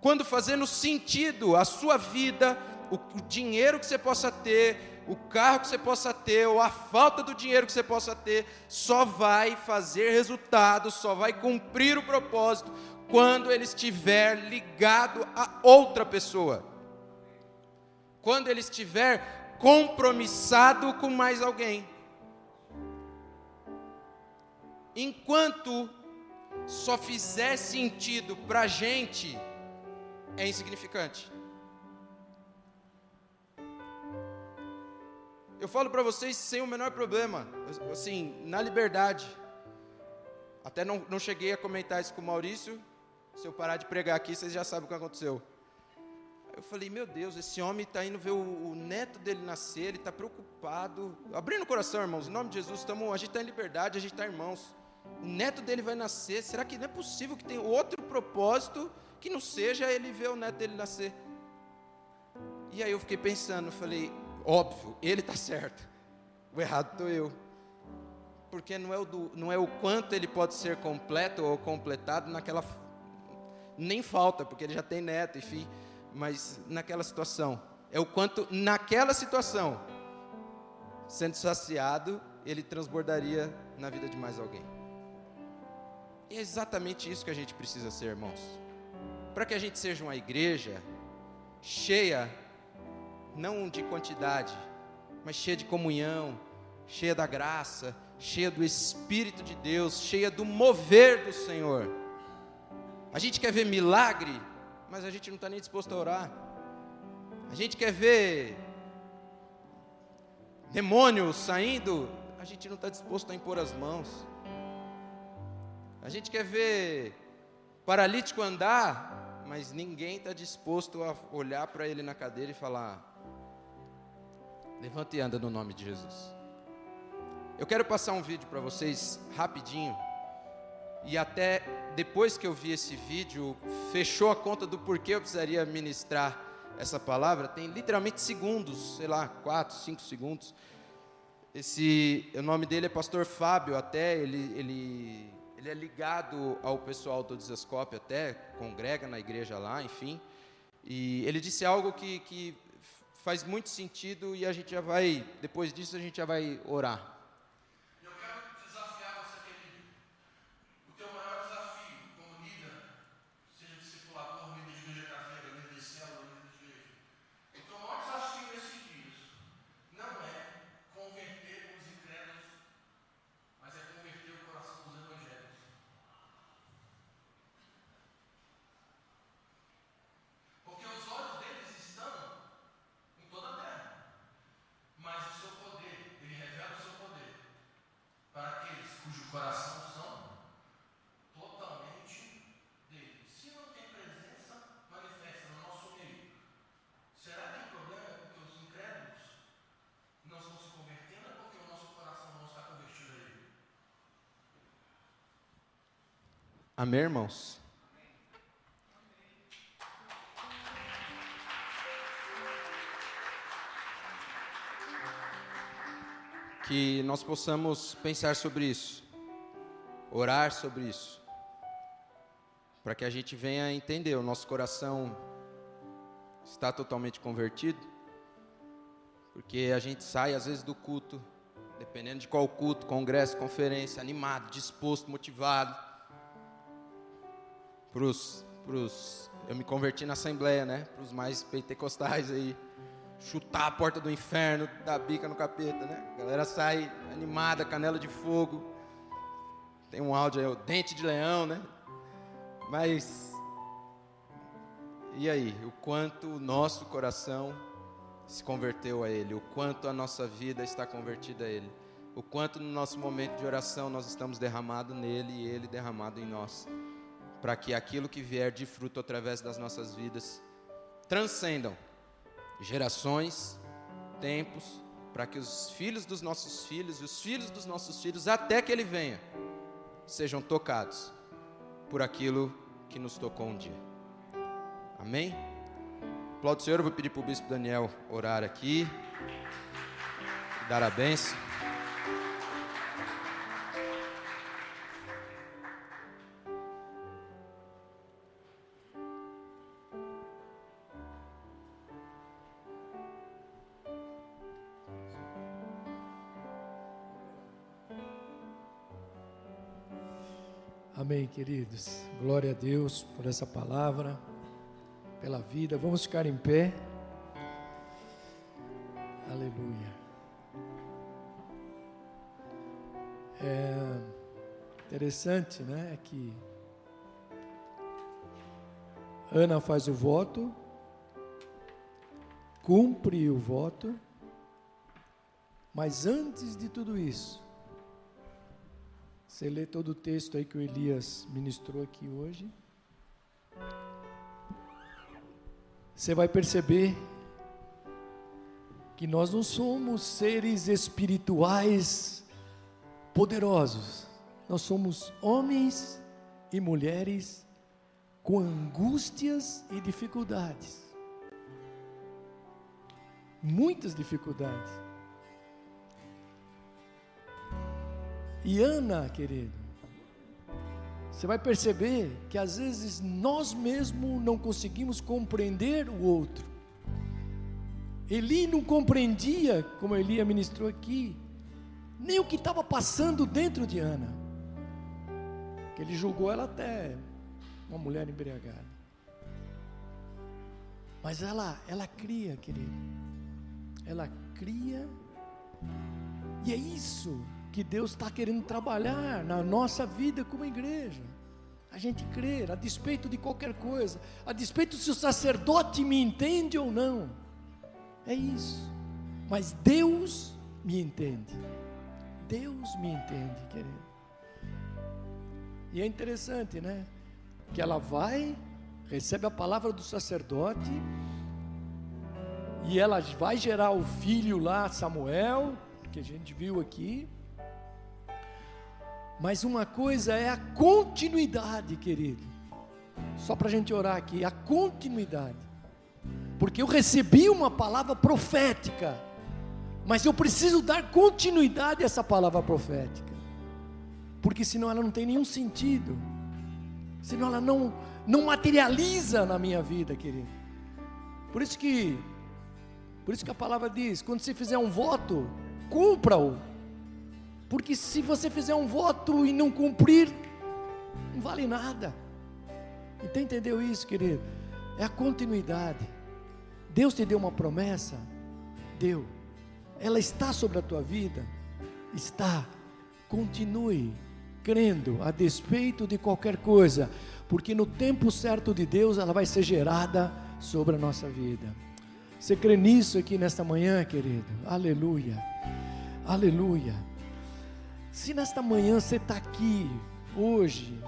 Quando fazendo sentido a sua vida, o, o, dinheiro que você possa ter, o carro que você possa ter, ou a falta do dinheiro que você possa ter, só vai fazer resultado, só vai cumprir o propósito quando ele estiver ligado a outra pessoa. Quando ele estiver compromissado com mais alguém. enquanto só fizer sentido para a gente, é insignificante. Eu falo para vocês sem o menor problema, assim, na liberdade. Até não, não cheguei a comentar isso com o Maurício. Se eu parar de pregar aqui, vocês já sabem o que aconteceu. Eu falei, meu Deus, esse homem está indo ver o, o, neto dele nascer, ele está preocupado. Abrindo o coração, irmãos, em nome de Jesus, tamo, a gente está em liberdade, a gente está irmãos o neto dele vai nascer. Será que não é possível que tenha outro propósito que não seja ele ver o neto dele nascer? E aí eu fiquei pensando, falei, óbvio, ele está certo. O errado estou eu. Porque não é, o do, não é o quanto ele pode ser completo ou completado naquela. Nem falta, porque ele já tem neto, enfim. Mas naquela situação. É o quanto, naquela situação, sendo saciado, ele transbordaria na vida de mais alguém. E é exatamente isso que a gente precisa ser, irmãos. Para que a gente seja uma igreja cheia, não de quantidade, mas cheia de comunhão, cheia da graça, cheia do Espírito de Deus, cheia do mover do Senhor. A gente quer ver milagre, mas a gente não está nem disposto a orar. A gente quer ver demônios saindo, a gente não está disposto a impor as mãos. A gente quer ver paralítico andar, mas ninguém está disposto a olhar para ele na cadeira e falar: levanta e anda no nome de Jesus. Eu quero passar um vídeo para vocês rapidinho. E até depois que eu vi esse vídeo, fechou a conta do porquê eu precisaria ministrar essa palavra. Tem literalmente segundos, sei lá, quatro, cinco segundos. Esse, o nome dele é Pastor Fábio. Até ele, ele ele é ligado ao pessoal do Desescope até, congrega na igreja lá, enfim. E ele disse algo que, que faz muito sentido e a gente já vai, depois disso a gente já vai orar. Amém, irmãos? Que nós possamos pensar sobre isso, orar sobre isso, para que a gente venha entender, o nosso coração está totalmente convertido, porque a gente sai às vezes do culto, dependendo de qual culto, congresso, conferência, animado, disposto, motivado, pros, pros, eu me converti na Assembleia, né? Para os mais pentecostais aí, chutar a porta do inferno, dar bica no capeta, né? A galera sai animada, canela de fogo. Tem um áudio aí, o dente de leão, né? Mas e aí, o quanto o nosso coração se converteu a Ele, o quanto a nossa vida está convertida a Ele. o quanto no nosso momento de oração nós estamos derramado nele e ele derramado em nós, para que aquilo que vier de fruto através das nossas vidas transcendam gerações, tempos, para que os filhos dos nossos filhos e os filhos dos nossos filhos, até que ele venha, sejam tocados por aquilo que nos tocou um dia. Amém? Aplaudo o Senhor, eu vou pedir para o bispo Daniel orar aqui, dar a bênção. Queridos. Glória a Deus por essa palavra, pela vida. Vamos ficar em pé. Aleluia. É interessante, né, que Ana faz o voto, cumpre o voto, mas antes de tudo isso, você lê todo o texto aí que o Elias ministrou aqui hoje. Você vai perceber que nós não somos seres espirituais poderosos. Nós somos homens e mulheres com angústias e dificuldades. Muitas dificuldades. E Ana, querido, você vai perceber que às vezes nós mesmos não conseguimos compreender o outro. Eli não compreendia, como Eli ministrou aqui, nem o que estava passando dentro de Ana. Que ele julgou ela até uma mulher embriagada. Mas ela, ela cria, querido. Ela cria. E é isso que Deus está querendo trabalhar na nossa vida como igreja. A gente crer, a despeito de qualquer coisa, a despeito se o sacerdote me entende ou não. É isso. Mas Deus me entende. Deus me entende, querido. E é interessante, né? Que ela vai, recebe a palavra do sacerdote, e ela vai gerar o filho lá, Samuel, que a gente viu aqui. Mas uma coisa é a continuidade, querido. Só para a gente orar aqui, a continuidade. Porque eu recebi uma palavra profética, mas eu preciso dar continuidade a essa palavra profética. Porque senão ela não tem nenhum sentido. Senão ela não, não materializa na minha vida, querido. Por isso que por isso que a palavra diz, quando você fizer um voto, cumpra-o. Porque se você fizer um voto e não cumprir, não vale nada. Então entendeu isso, querido? É a continuidade. Deus te deu uma promessa? Deu. Ela está sobre a tua vida? Está. Continue crendo a despeito de qualquer coisa, porque no tempo certo de Deus ela vai ser gerada sobre a nossa vida. Você crê nisso aqui nesta manhã, querido? Aleluia. Aleluia. Se nesta manhã você está aqui, hoje,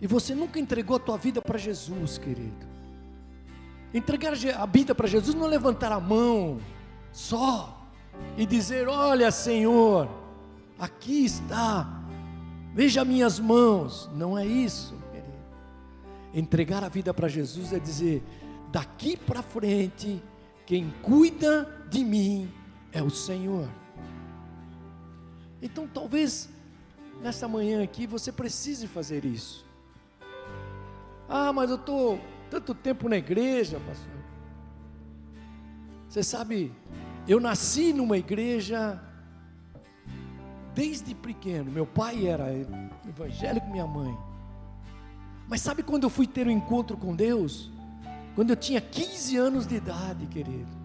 e você nunca entregou a tua vida para Jesus, querido. Entregar a vida para Jesus não é levantar a mão só e dizer: Olha, Senhor, aqui está, veja minhas mãos. Não é isso, querido. Entregar a vida para Jesus é dizer: daqui para frente quem cuida de mim é o Senhor. Então, talvez nesta manhã aqui você precise fazer isso. Ah, mas eu estou tanto tempo na igreja, pastor. Você sabe, eu nasci numa igreja desde pequeno. Meu pai era evangélico, minha mãe. Mas sabe quando eu fui ter um encontro com Deus? Quando eu tinha 15 anos de idade, querido.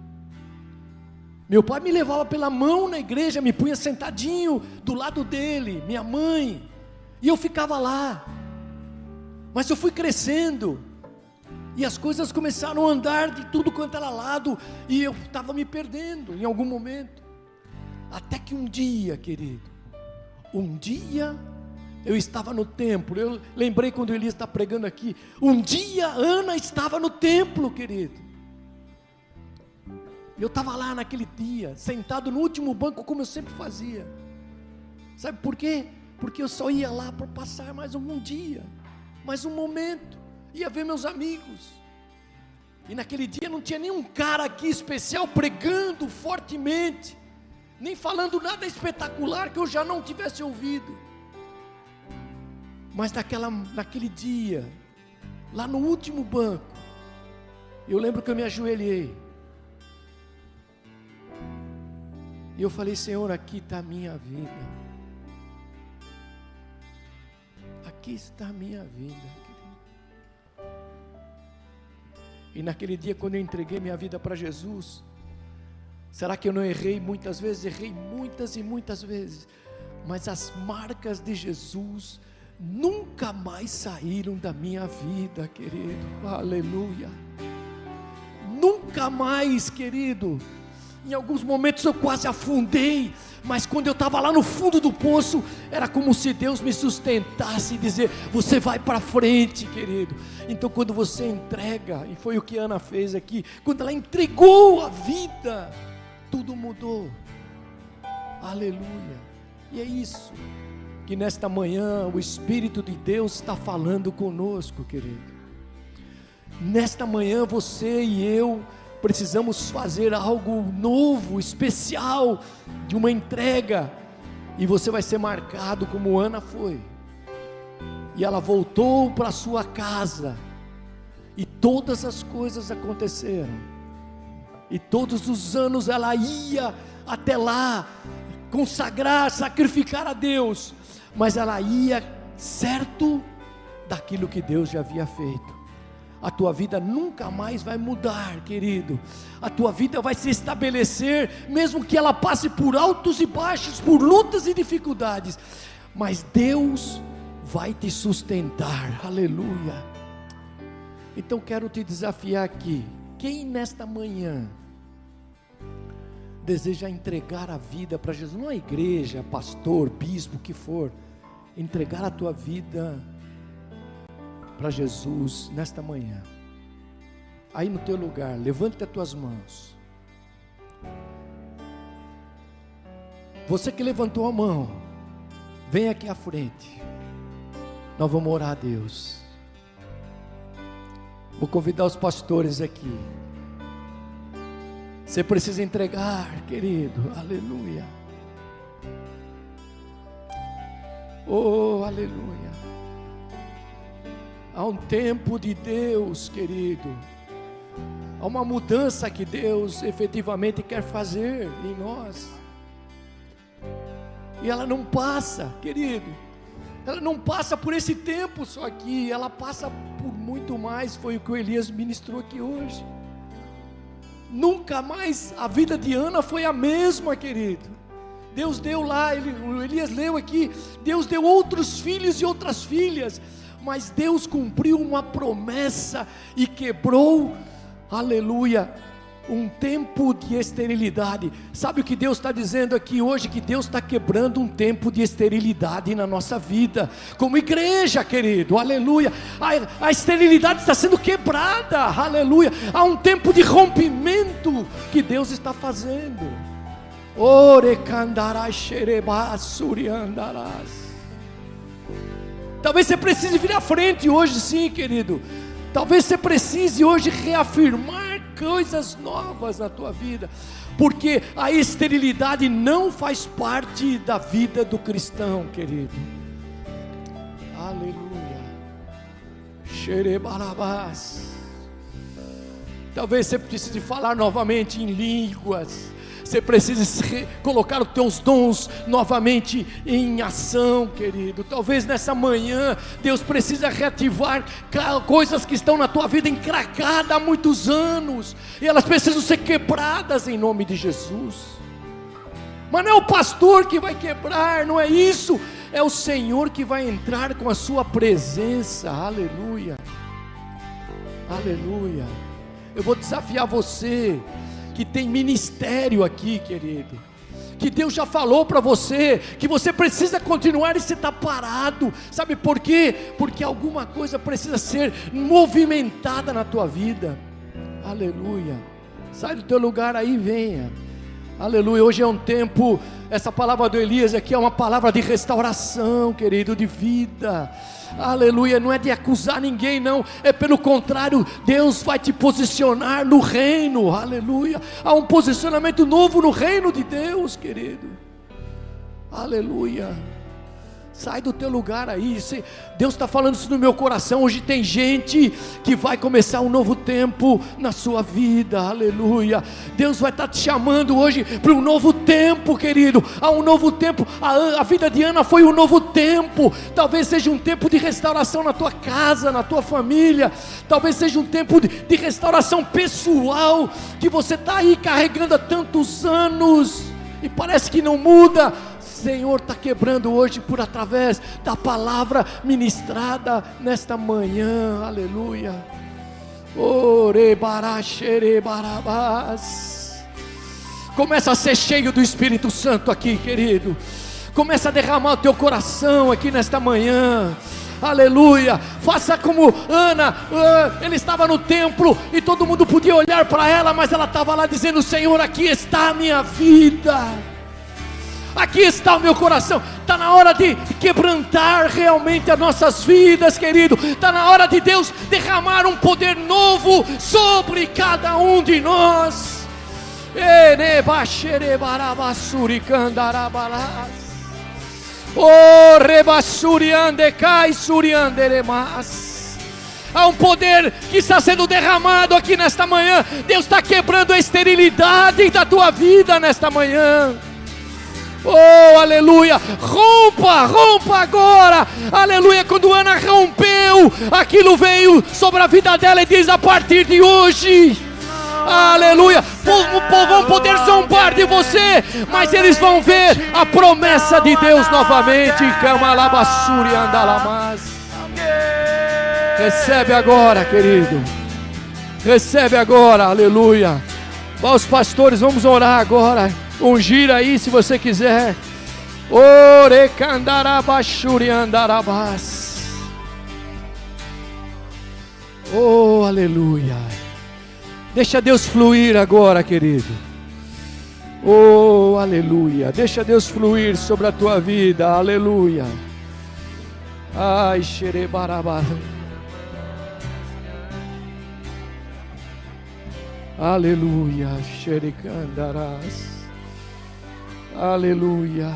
Meu pai me levava pela mão na igreja, me punha sentadinho do lado dele, minha mãe, e eu ficava lá. Mas eu fui crescendo, E as coisas começaram a andar de tudo quanto era lado, e eu estava me perdendo em algum momento. Até que um dia, querido, um dia eu estava no templo. Eu lembrei quando Elias está pregando aqui. Um dia Ana estava no templo, querido. Eu estava lá naquele dia, sentado no último banco, como eu sempre fazia. Sabe por quê? Porque eu só ia lá para passar mais um dia, mais um momento, ia ver meus amigos. E naquele dia não tinha nenhum cara aqui especial pregando fortemente, nem falando nada espetacular que eu já não tivesse ouvido. Mas naquela, naquele dia, lá no último banco, eu lembro que eu me ajoelhei. E eu falei, Senhor, aqui está a minha vida. Aqui está a minha vida. E naquele dia, quando eu entreguei minha vida para Jesus, será que eu não errei muitas vezes? Errei muitas e muitas vezes, mas as marcas de Jesus nunca mais saíram da minha vida, querido. Aleluia. Nunca mais, querido. Em alguns momentos eu quase afundei, mas quando eu estava lá no fundo do poço, era como se Deus me sustentasse e dizer: Você vai para frente, querido. Então, quando você entrega, e foi o que Ana fez aqui, quando ela entregou a vida, tudo mudou. Aleluia. E é isso que nesta manhã o Espírito de Deus está falando conosco, querido. Nesta manhã você e eu precisamos fazer algo novo, especial, de uma entrega, e você vai ser marcado como Ana foi. E ela voltou para sua casa, e todas as coisas aconteceram. E todos os anos ela ia até lá consagrar, sacrificar a Deus, mas ela ia certo daquilo que Deus já havia feito a tua vida nunca mais vai mudar, querido. A tua vida vai se estabelecer, mesmo que ela passe por altos e baixos, por lutas e dificuldades, mas Deus vai te sustentar. Aleluia. Então quero te desafiar aqui. Quem nesta manhã deseja entregar a vida para Jesus, não a igreja, pastor, bispo, o que for, entregar a tua vida para Jesus nesta manhã. Aí no teu lugar, levante as tuas mãos. Você que levantou a mão, vem aqui à frente. Nós vamos orar a Deus. Vou convidar os pastores aqui. Você precisa entregar, querido. Aleluia. Oh, aleluia. Há um tempo de Deus, querido. Há uma mudança que Deus efetivamente quer fazer em nós. E ela não passa, querido. Ela não passa por esse tempo só aqui, ela passa por muito mais. Foi o que o Elias ministrou aqui hoje. Nunca mais a vida de Ana foi a mesma, querido. Deus deu lá, ele, o Elias leu aqui, Deus deu outros filhos e outras filhas mas Deus cumpriu uma promessa e quebrou, aleluia, um tempo de esterilidade. Sabe o que Deus está dizendo aqui hoje? Que Deus está quebrando um tempo de esterilidade na nossa vida, como igreja, querido, aleluia. A, a esterilidade está sendo quebrada, aleluia. Há um tempo de rompimento que Deus está fazendo. Talvez você precise vir à frente hoje, sim, querido. Talvez você precise hoje reafirmar coisas novas na tua vida, porque a esterilidade não faz parte da vida do cristão, querido. Aleluia. Xerebarabás. Talvez você precise falar novamente em línguas. Você precisa colocar os teus dons novamente em ação, querido. Talvez nessa manhã Deus precisa reativar coisas que estão na tua vida encracadas há muitos anos, e elas precisam ser quebradas em nome de Jesus. Mas não é o pastor que vai quebrar, não é isso, é o Senhor que vai entrar com a sua presença, aleluia. Aleluia. Eu vou desafiar você que tem ministério aqui, querido. Que Deus já falou para você que você precisa continuar e você está parado. Sabe por quê? Porque alguma coisa precisa ser movimentada na tua vida. Aleluia. Sai do teu lugar aí, venha. Aleluia. Hoje é um tempo, essa palavra do Elias aqui é uma palavra de restauração, querido, de vida. Aleluia, não é de acusar ninguém, não, é pelo contrário, Deus vai te posicionar no reino, aleluia. Há um posicionamento novo no reino de Deus, querido. Aleluia. Sai do teu lugar aí. Deus está falando isso no meu coração. Hoje tem gente que vai começar um novo tempo na sua vida. Aleluia. Deus vai estar tá te chamando hoje para um novo tempo, querido. Há um novo tempo. A, a, vida de Ana foi um novo tempo. Talvez seja um tempo de restauração na tua casa, na tua família. Talvez seja um tempo de, de restauração pessoal que você está aí carregando há tantos anos e parece que não muda Senhor está quebrando hoje por através da palavra ministrada nesta manhã, aleluia. Começa a ser cheio do Espírito Santo aqui, querido. Começa a derramar o teu coração aqui nesta manhã. Aleluia. Faça como Ana, uh, ele estava no templo e todo mundo podia olhar para ela, mas ela estava lá dizendo: Senhor, aqui está a minha vida aqui está o meu coração. Está na hora de quebrantar realmente as nossas vidas, querido. Está na hora de Deus derramar um poder novo sobre cada um de nós. Oh, rebassuriande cai. Há um poder que está sendo derramado aqui nesta manhã. Deus está quebrando a esterilidade da tua vida nesta manhã. Oh, aleluia! Rompa, rompa agora! Aleluia! Quando Ana rompeu, aquilo veio sobre a vida dela e diz: a partir de hoje. Aleluia! Vão poder zombar de você, mas eles vão ver a promessa de Deus novamente. Recebe agora, querido. Recebe agora, aleluia. Os pastores, vamos orar agora ungir aí se você quiser. Orecandarabachuriandarabás. Oh, aleluia. Deixa Deus fluir agora, querido. Oh, aleluia. Deixa Deus fluir sobre a tua vida. Aleluia. Ai, xerebarabá. Aleluia. Xerecandarás. Aleluia.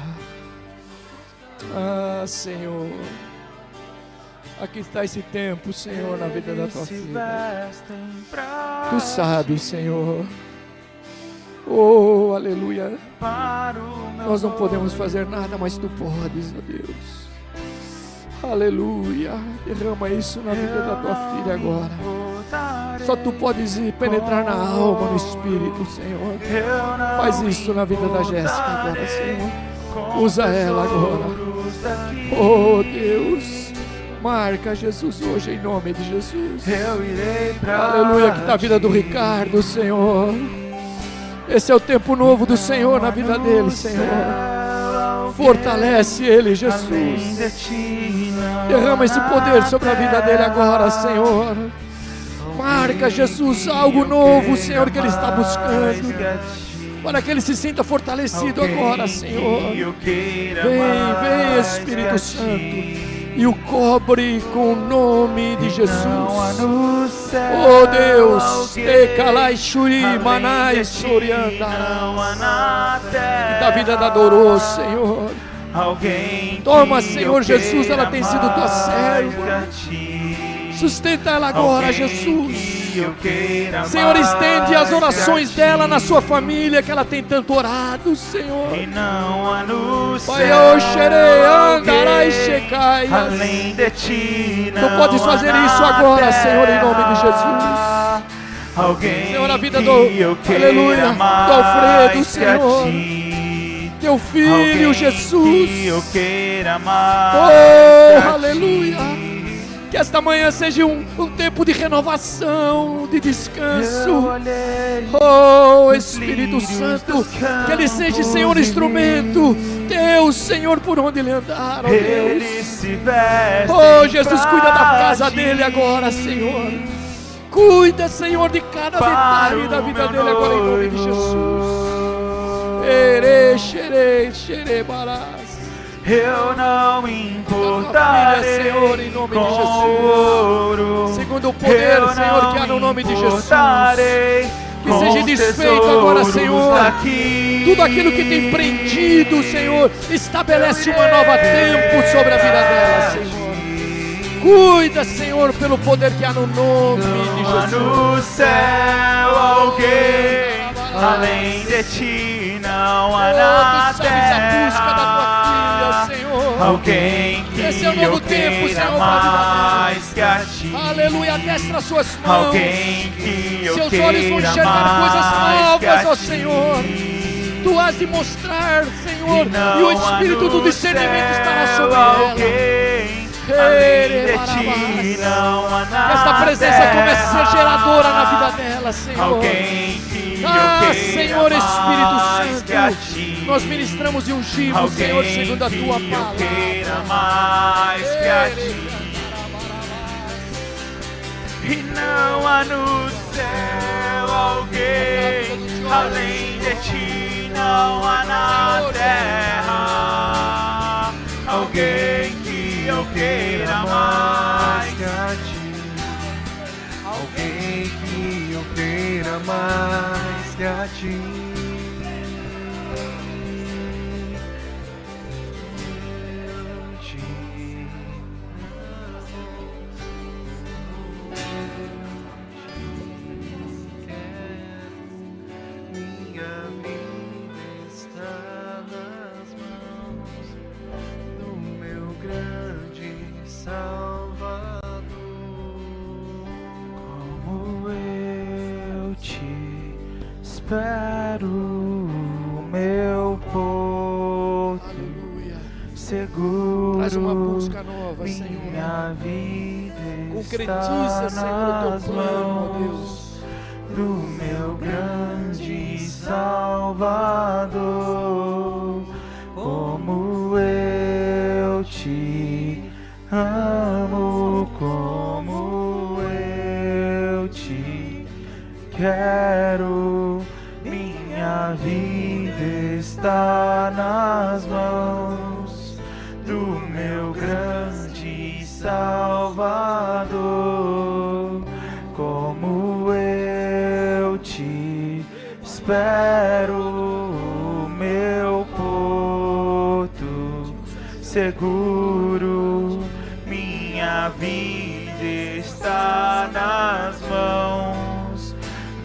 Ah, Senhor. Aqui está esse tempo, Senhor, na vida da tua filha. Tu sabes, Senhor. Oh, aleluia. Nós não podemos fazer nada, mas tu podes, ó Deus. Aleluia. Derrama isso na vida da tua filha agora. Só tu podes ir penetrar na alma, no espírito, Senhor. Faz isso na vida da Jéssica agora, Senhor. Usa ela agora. Oh Deus. Marca Jesus hoje em nome de Jesus. Aleluia, que está a vida do Ricardo, Senhor. Esse é o tempo novo do Senhor na vida dele, Senhor. Fortalece ele, Jesus. Derrama esse poder sobre a vida dele agora, Senhor. Marca, Jesus, algo novo, Senhor, que Ele está buscando. Para que ele se sinta fortalecido agora, Senhor. Vem, vem, Espírito Santo e o cobre com o nome de Jesus. Oh Deus, Tekalai Shuri, Manai Surianda. Que da vida da Dorô, Senhor. Toma, Senhor Jesus, ela tem sido tua serva. Sustenta ela agora, Jesus. Senhor, estende as orações dela na sua família, que ela tem tanto orado, Senhor. E não há no Pai, andarai além de ti, não Tu podes fazer isso agora, Senhor, em nome de Jesus. Alguém Senhor, a vida do Aleluia, do Alfredo, Senhor. Teu filho, Jesus. Oh, aleluia. Que esta manhã seja um, um tempo de renovação, de descanso. Oh Espírito Santo, que Ele seja, Senhor, instrumento. Deus, Senhor, por onde Ele andar, oh Deus. Oh Jesus, cuida da casa dele agora, Senhor. Cuida, Senhor, de cada detalhe da vida dele agora, em nome de Jesus. Ere, xere, xere, barás. Eu não importarei Senhor, em nome de com Jesus. ouro. Segundo o poder, Senhor, que há no nome de Jesus. Que seja desfeito agora, Senhor. daqui. Tudo aquilo que tem prendido, Senhor, estabelece uma nova tempo sobre a vida dela, Senhor. Cuida, Senhor, pelo poder que há no nome de Não Jesus. no céu alguém além de ti, não há Oh, na terra. Alguém que Esse é o novo eu tempo, Senhor, mais que a ti. Aleluia, destra as suas mãos. Alguém que eu Seus olhos vão enxergar coisas novas, ó. Senhor. Tu has de mostrar, Senhor, E e o Espírito do discernimento estará sobre ela. alguém Além de ti não há nada. esta presença comece a ser geradora na vida dela, Senhor. Alguém Ah, Senhor Espírito que a Santo, nós ministramos e ungimos, Senhor, segundo a tua palavra. mais que a ti. E não há no céu alguém além de ti, não há na terra alguém que eu queira mais que a ti. Alguém que eu queira mais que a ti. Minha espero, meu porto Aleluia. seguro. Traz uma busca nova, Senhor. Minha vida Concretiza, Senhor, o teu plano, ó Deus. do meu grande Salvador. Está nas mãos do meu grande Salvador. Como eu te espero, meu porto seguro. Minha vida está nas mãos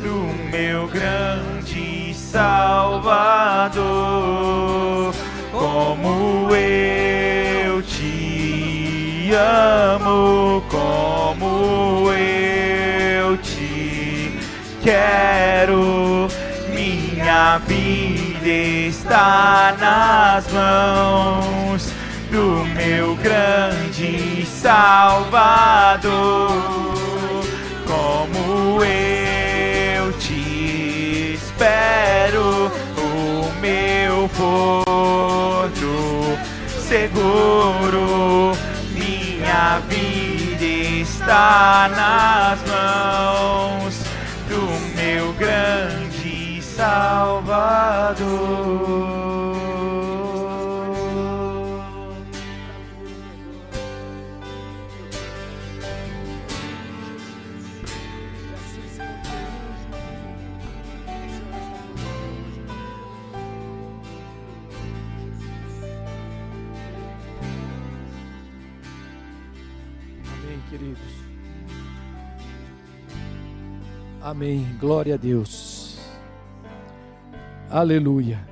do meu grande Salvador. Como eu te amo, como eu te quero. Minha vida está nas mãos do meu grande Salvador. Porto seguro. Minha vida está nas mãos do meu grande Salvador. Queridos. Amém. Glória a Deus. Aleluia.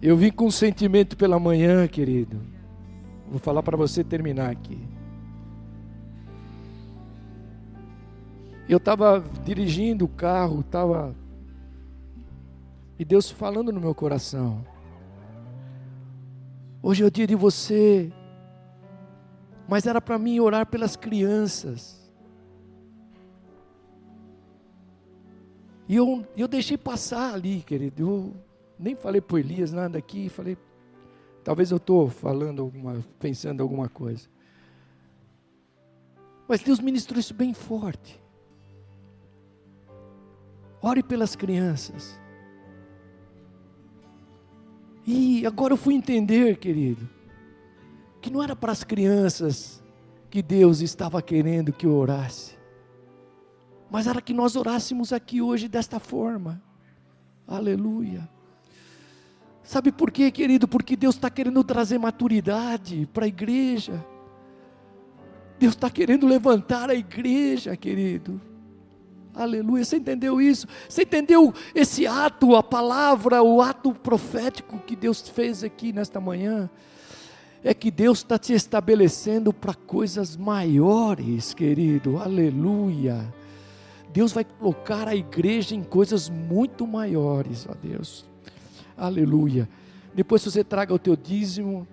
Eu vim com um sentimento pela manhã, querido. Vou falar para você terminar aqui. Eu estava dirigindo o carro, estava. E Deus falando no meu coração. Hoje é o dia de você mas era para mim orar pelas crianças. E eu, eu deixei passar ali, querido. Eu nem falei para Elias nada aqui, falei, talvez eu estou falando alguma, pensando alguma coisa. Mas Deus ministrou isso bem forte. Ore pelas crianças. E agora eu fui entender, querido, que não era para as crianças que Deus estava querendo que eu orasse, mas era que nós orássemos aqui hoje desta forma. Aleluia. Sabe por quê, querido? Porque Deus está querendo trazer maturidade para a igreja. Deus está querendo levantar a igreja, querido. Aleluia. Você entendeu isso? Você entendeu esse ato, a palavra, o ato profético que Deus fez aqui nesta manhã? É que Deus está te estabelecendo para coisas maiores, querido. Aleluia. Deus vai colocar a igreja em coisas muito maiores, ó Deus. Aleluia. Depois você traga o teu dízimo,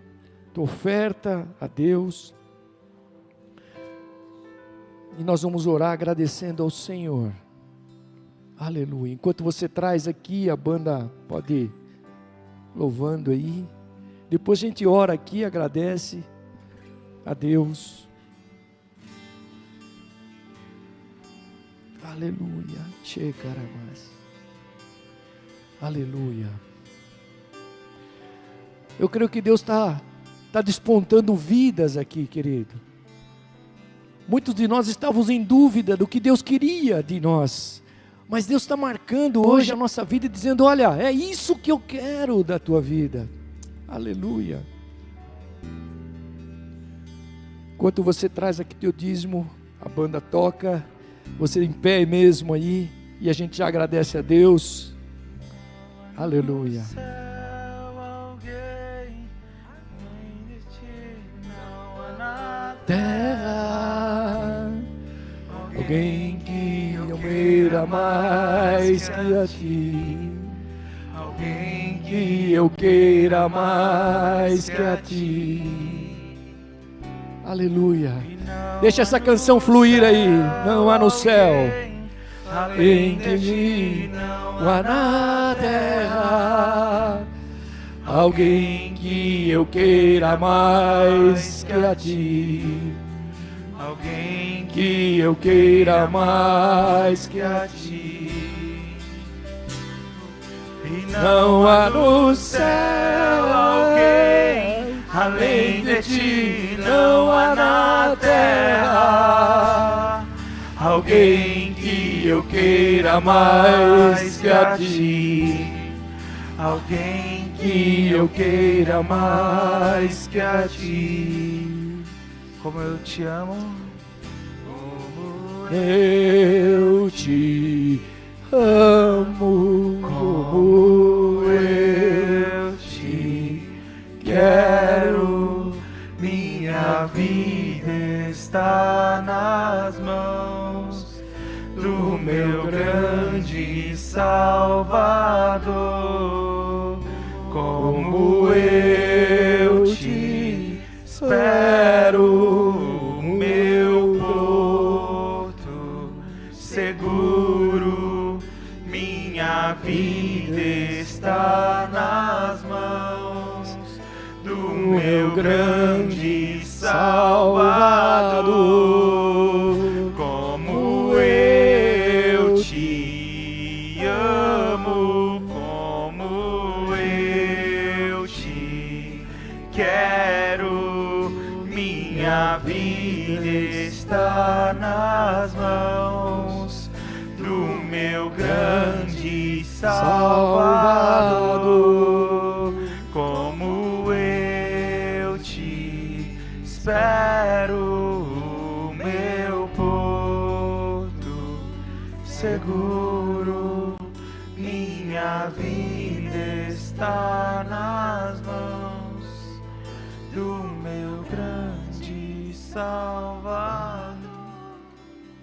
tua oferta a Deus. E nós vamos orar agradecendo ao Senhor. Aleluia. Enquanto você traz aqui, a banda pode ir louvando aí. Depois a gente ora aqui, agradece a Deus. Aleluia. Che mais. Aleluia. Eu creio que Deus está tá despontando vidas aqui, querido. Muitos de nós estávamos em dúvida do que Deus queria de nós. Mas Deus está marcando hoje a nossa vida e dizendo: Olha, é isso que eu quero da tua vida. Aleluia. Enquanto você traz aqui teu dízimo, a banda toca, você em pé mesmo aí, e a gente já agradece a Deus. Aleluia. Terra, alguém que eu queira mais que a ti. Que eu queira mais que a ti. Aleluia. Deixa essa canção fluir aí. Não há no céu. Além de mim, não há na terra. Alguém que eu queira mais que a ti. Alguém que eu queira mais que a ti. E não há no céu alguém além de ti, não há na terra alguém que eu queira mais que a ti. Alguém que eu queira mais que a ti. Como eu te amo. Eu te amo como eu te quero. Minha vida está nas mãos do meu grande Salvador. Como eu te espero, Minha vida está nas mãos do meu grande Salvador. Salvador. Como eu te espero, meu porto seguro. Minha vida está nas mãos do meu grande Salvador.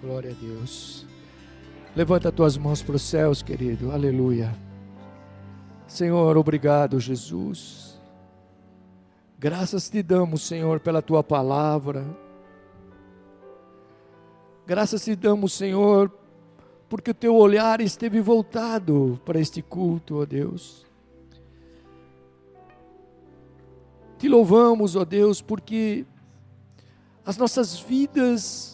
Glória a Deus. Levanta tuas mãos para os céus, querido. Aleluia. Senhor, obrigado, Jesus. Graças te damos, Senhor, pela tua palavra. Graças te damos, Senhor, porque o teu olhar esteve voltado para este culto, ó Deus. Te louvamos, ó Deus, porque as nossas vidas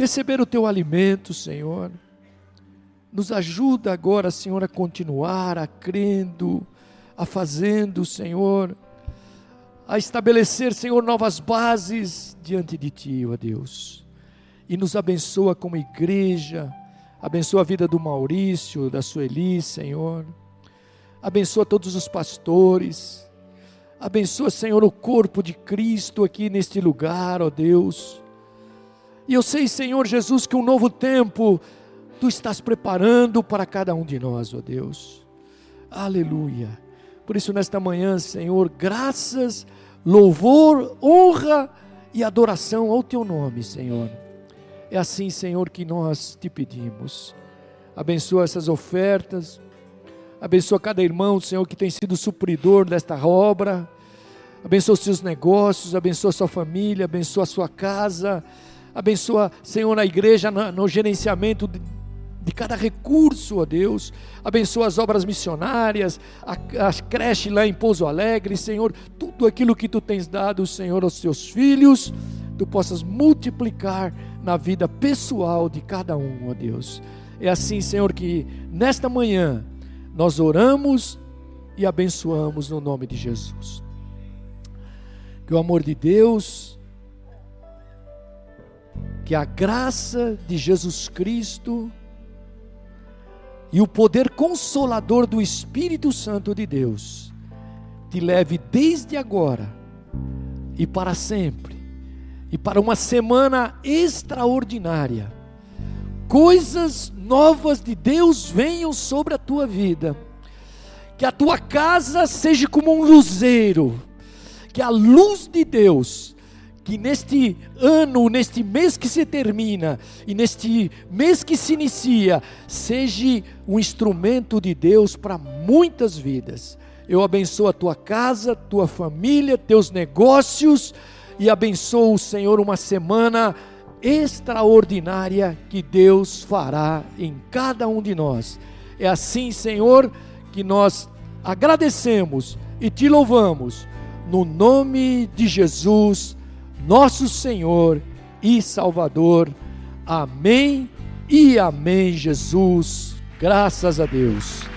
receberam o teu alimento, Senhor. Nos ajuda agora, Senhor, a continuar a crendo, a fazendo, Senhor, a estabelecer, Senhor, novas bases diante de Ti, ó Deus. E nos abençoa como igreja, abençoa a vida do Maurício, da Sueli, Senhor. Abençoa todos os pastores. Abençoa, Senhor, o corpo de Cristo aqui neste lugar, ó Deus. E eu sei, Senhor Jesus, que um novo tempo tu estás preparando para cada um de nós, ó Deus. Aleluia. Por isso, nesta manhã, Senhor, graças louvor, honra e adoração ao teu nome, Senhor. É assim, Senhor, que nós te pedimos. Abençoa essas ofertas, abençoa cada irmão, Senhor, que tem sido supridor desta obra. Abençoa os seus negócios, abençoa a sua família, abençoa a sua casa, abençoa, Senhor, a igreja no, no gerenciamento de, de cada recurso, ó Deus. Abençoa as obras missionárias, a, a creche lá em Pouso Alegre, Senhor. Tudo aquilo que tu tens dado, Senhor, aos teus filhos, tu possas multiplicar na vida pessoal de cada um, ó Deus. É assim, Senhor, que nesta manhã nós oramos e abençoamos no nome de Jesus. Que o amor de Deus, que a graça de Jesus Cristo, e o poder consolador do Espírito Santo de Deus te leve desde agora e para sempre, e para uma semana extraordinária. Coisas novas de Deus venham sobre a tua vida, que a tua casa seja como um luzeiro, que a luz de Deus que neste ano, neste mês que se termina e neste mês que se inicia, seja um instrumento de Deus para muitas vidas. Eu abençoo a tua casa, tua família, teus negócios e abençoo, Senhor, uma semana extraordinária que Deus fará em cada um de nós. É assim, Senhor, que nós agradecemos e te louvamos no nome de Jesus nosso Senhor e Salvador. Amém e amém, Jesus. Graças a Deus.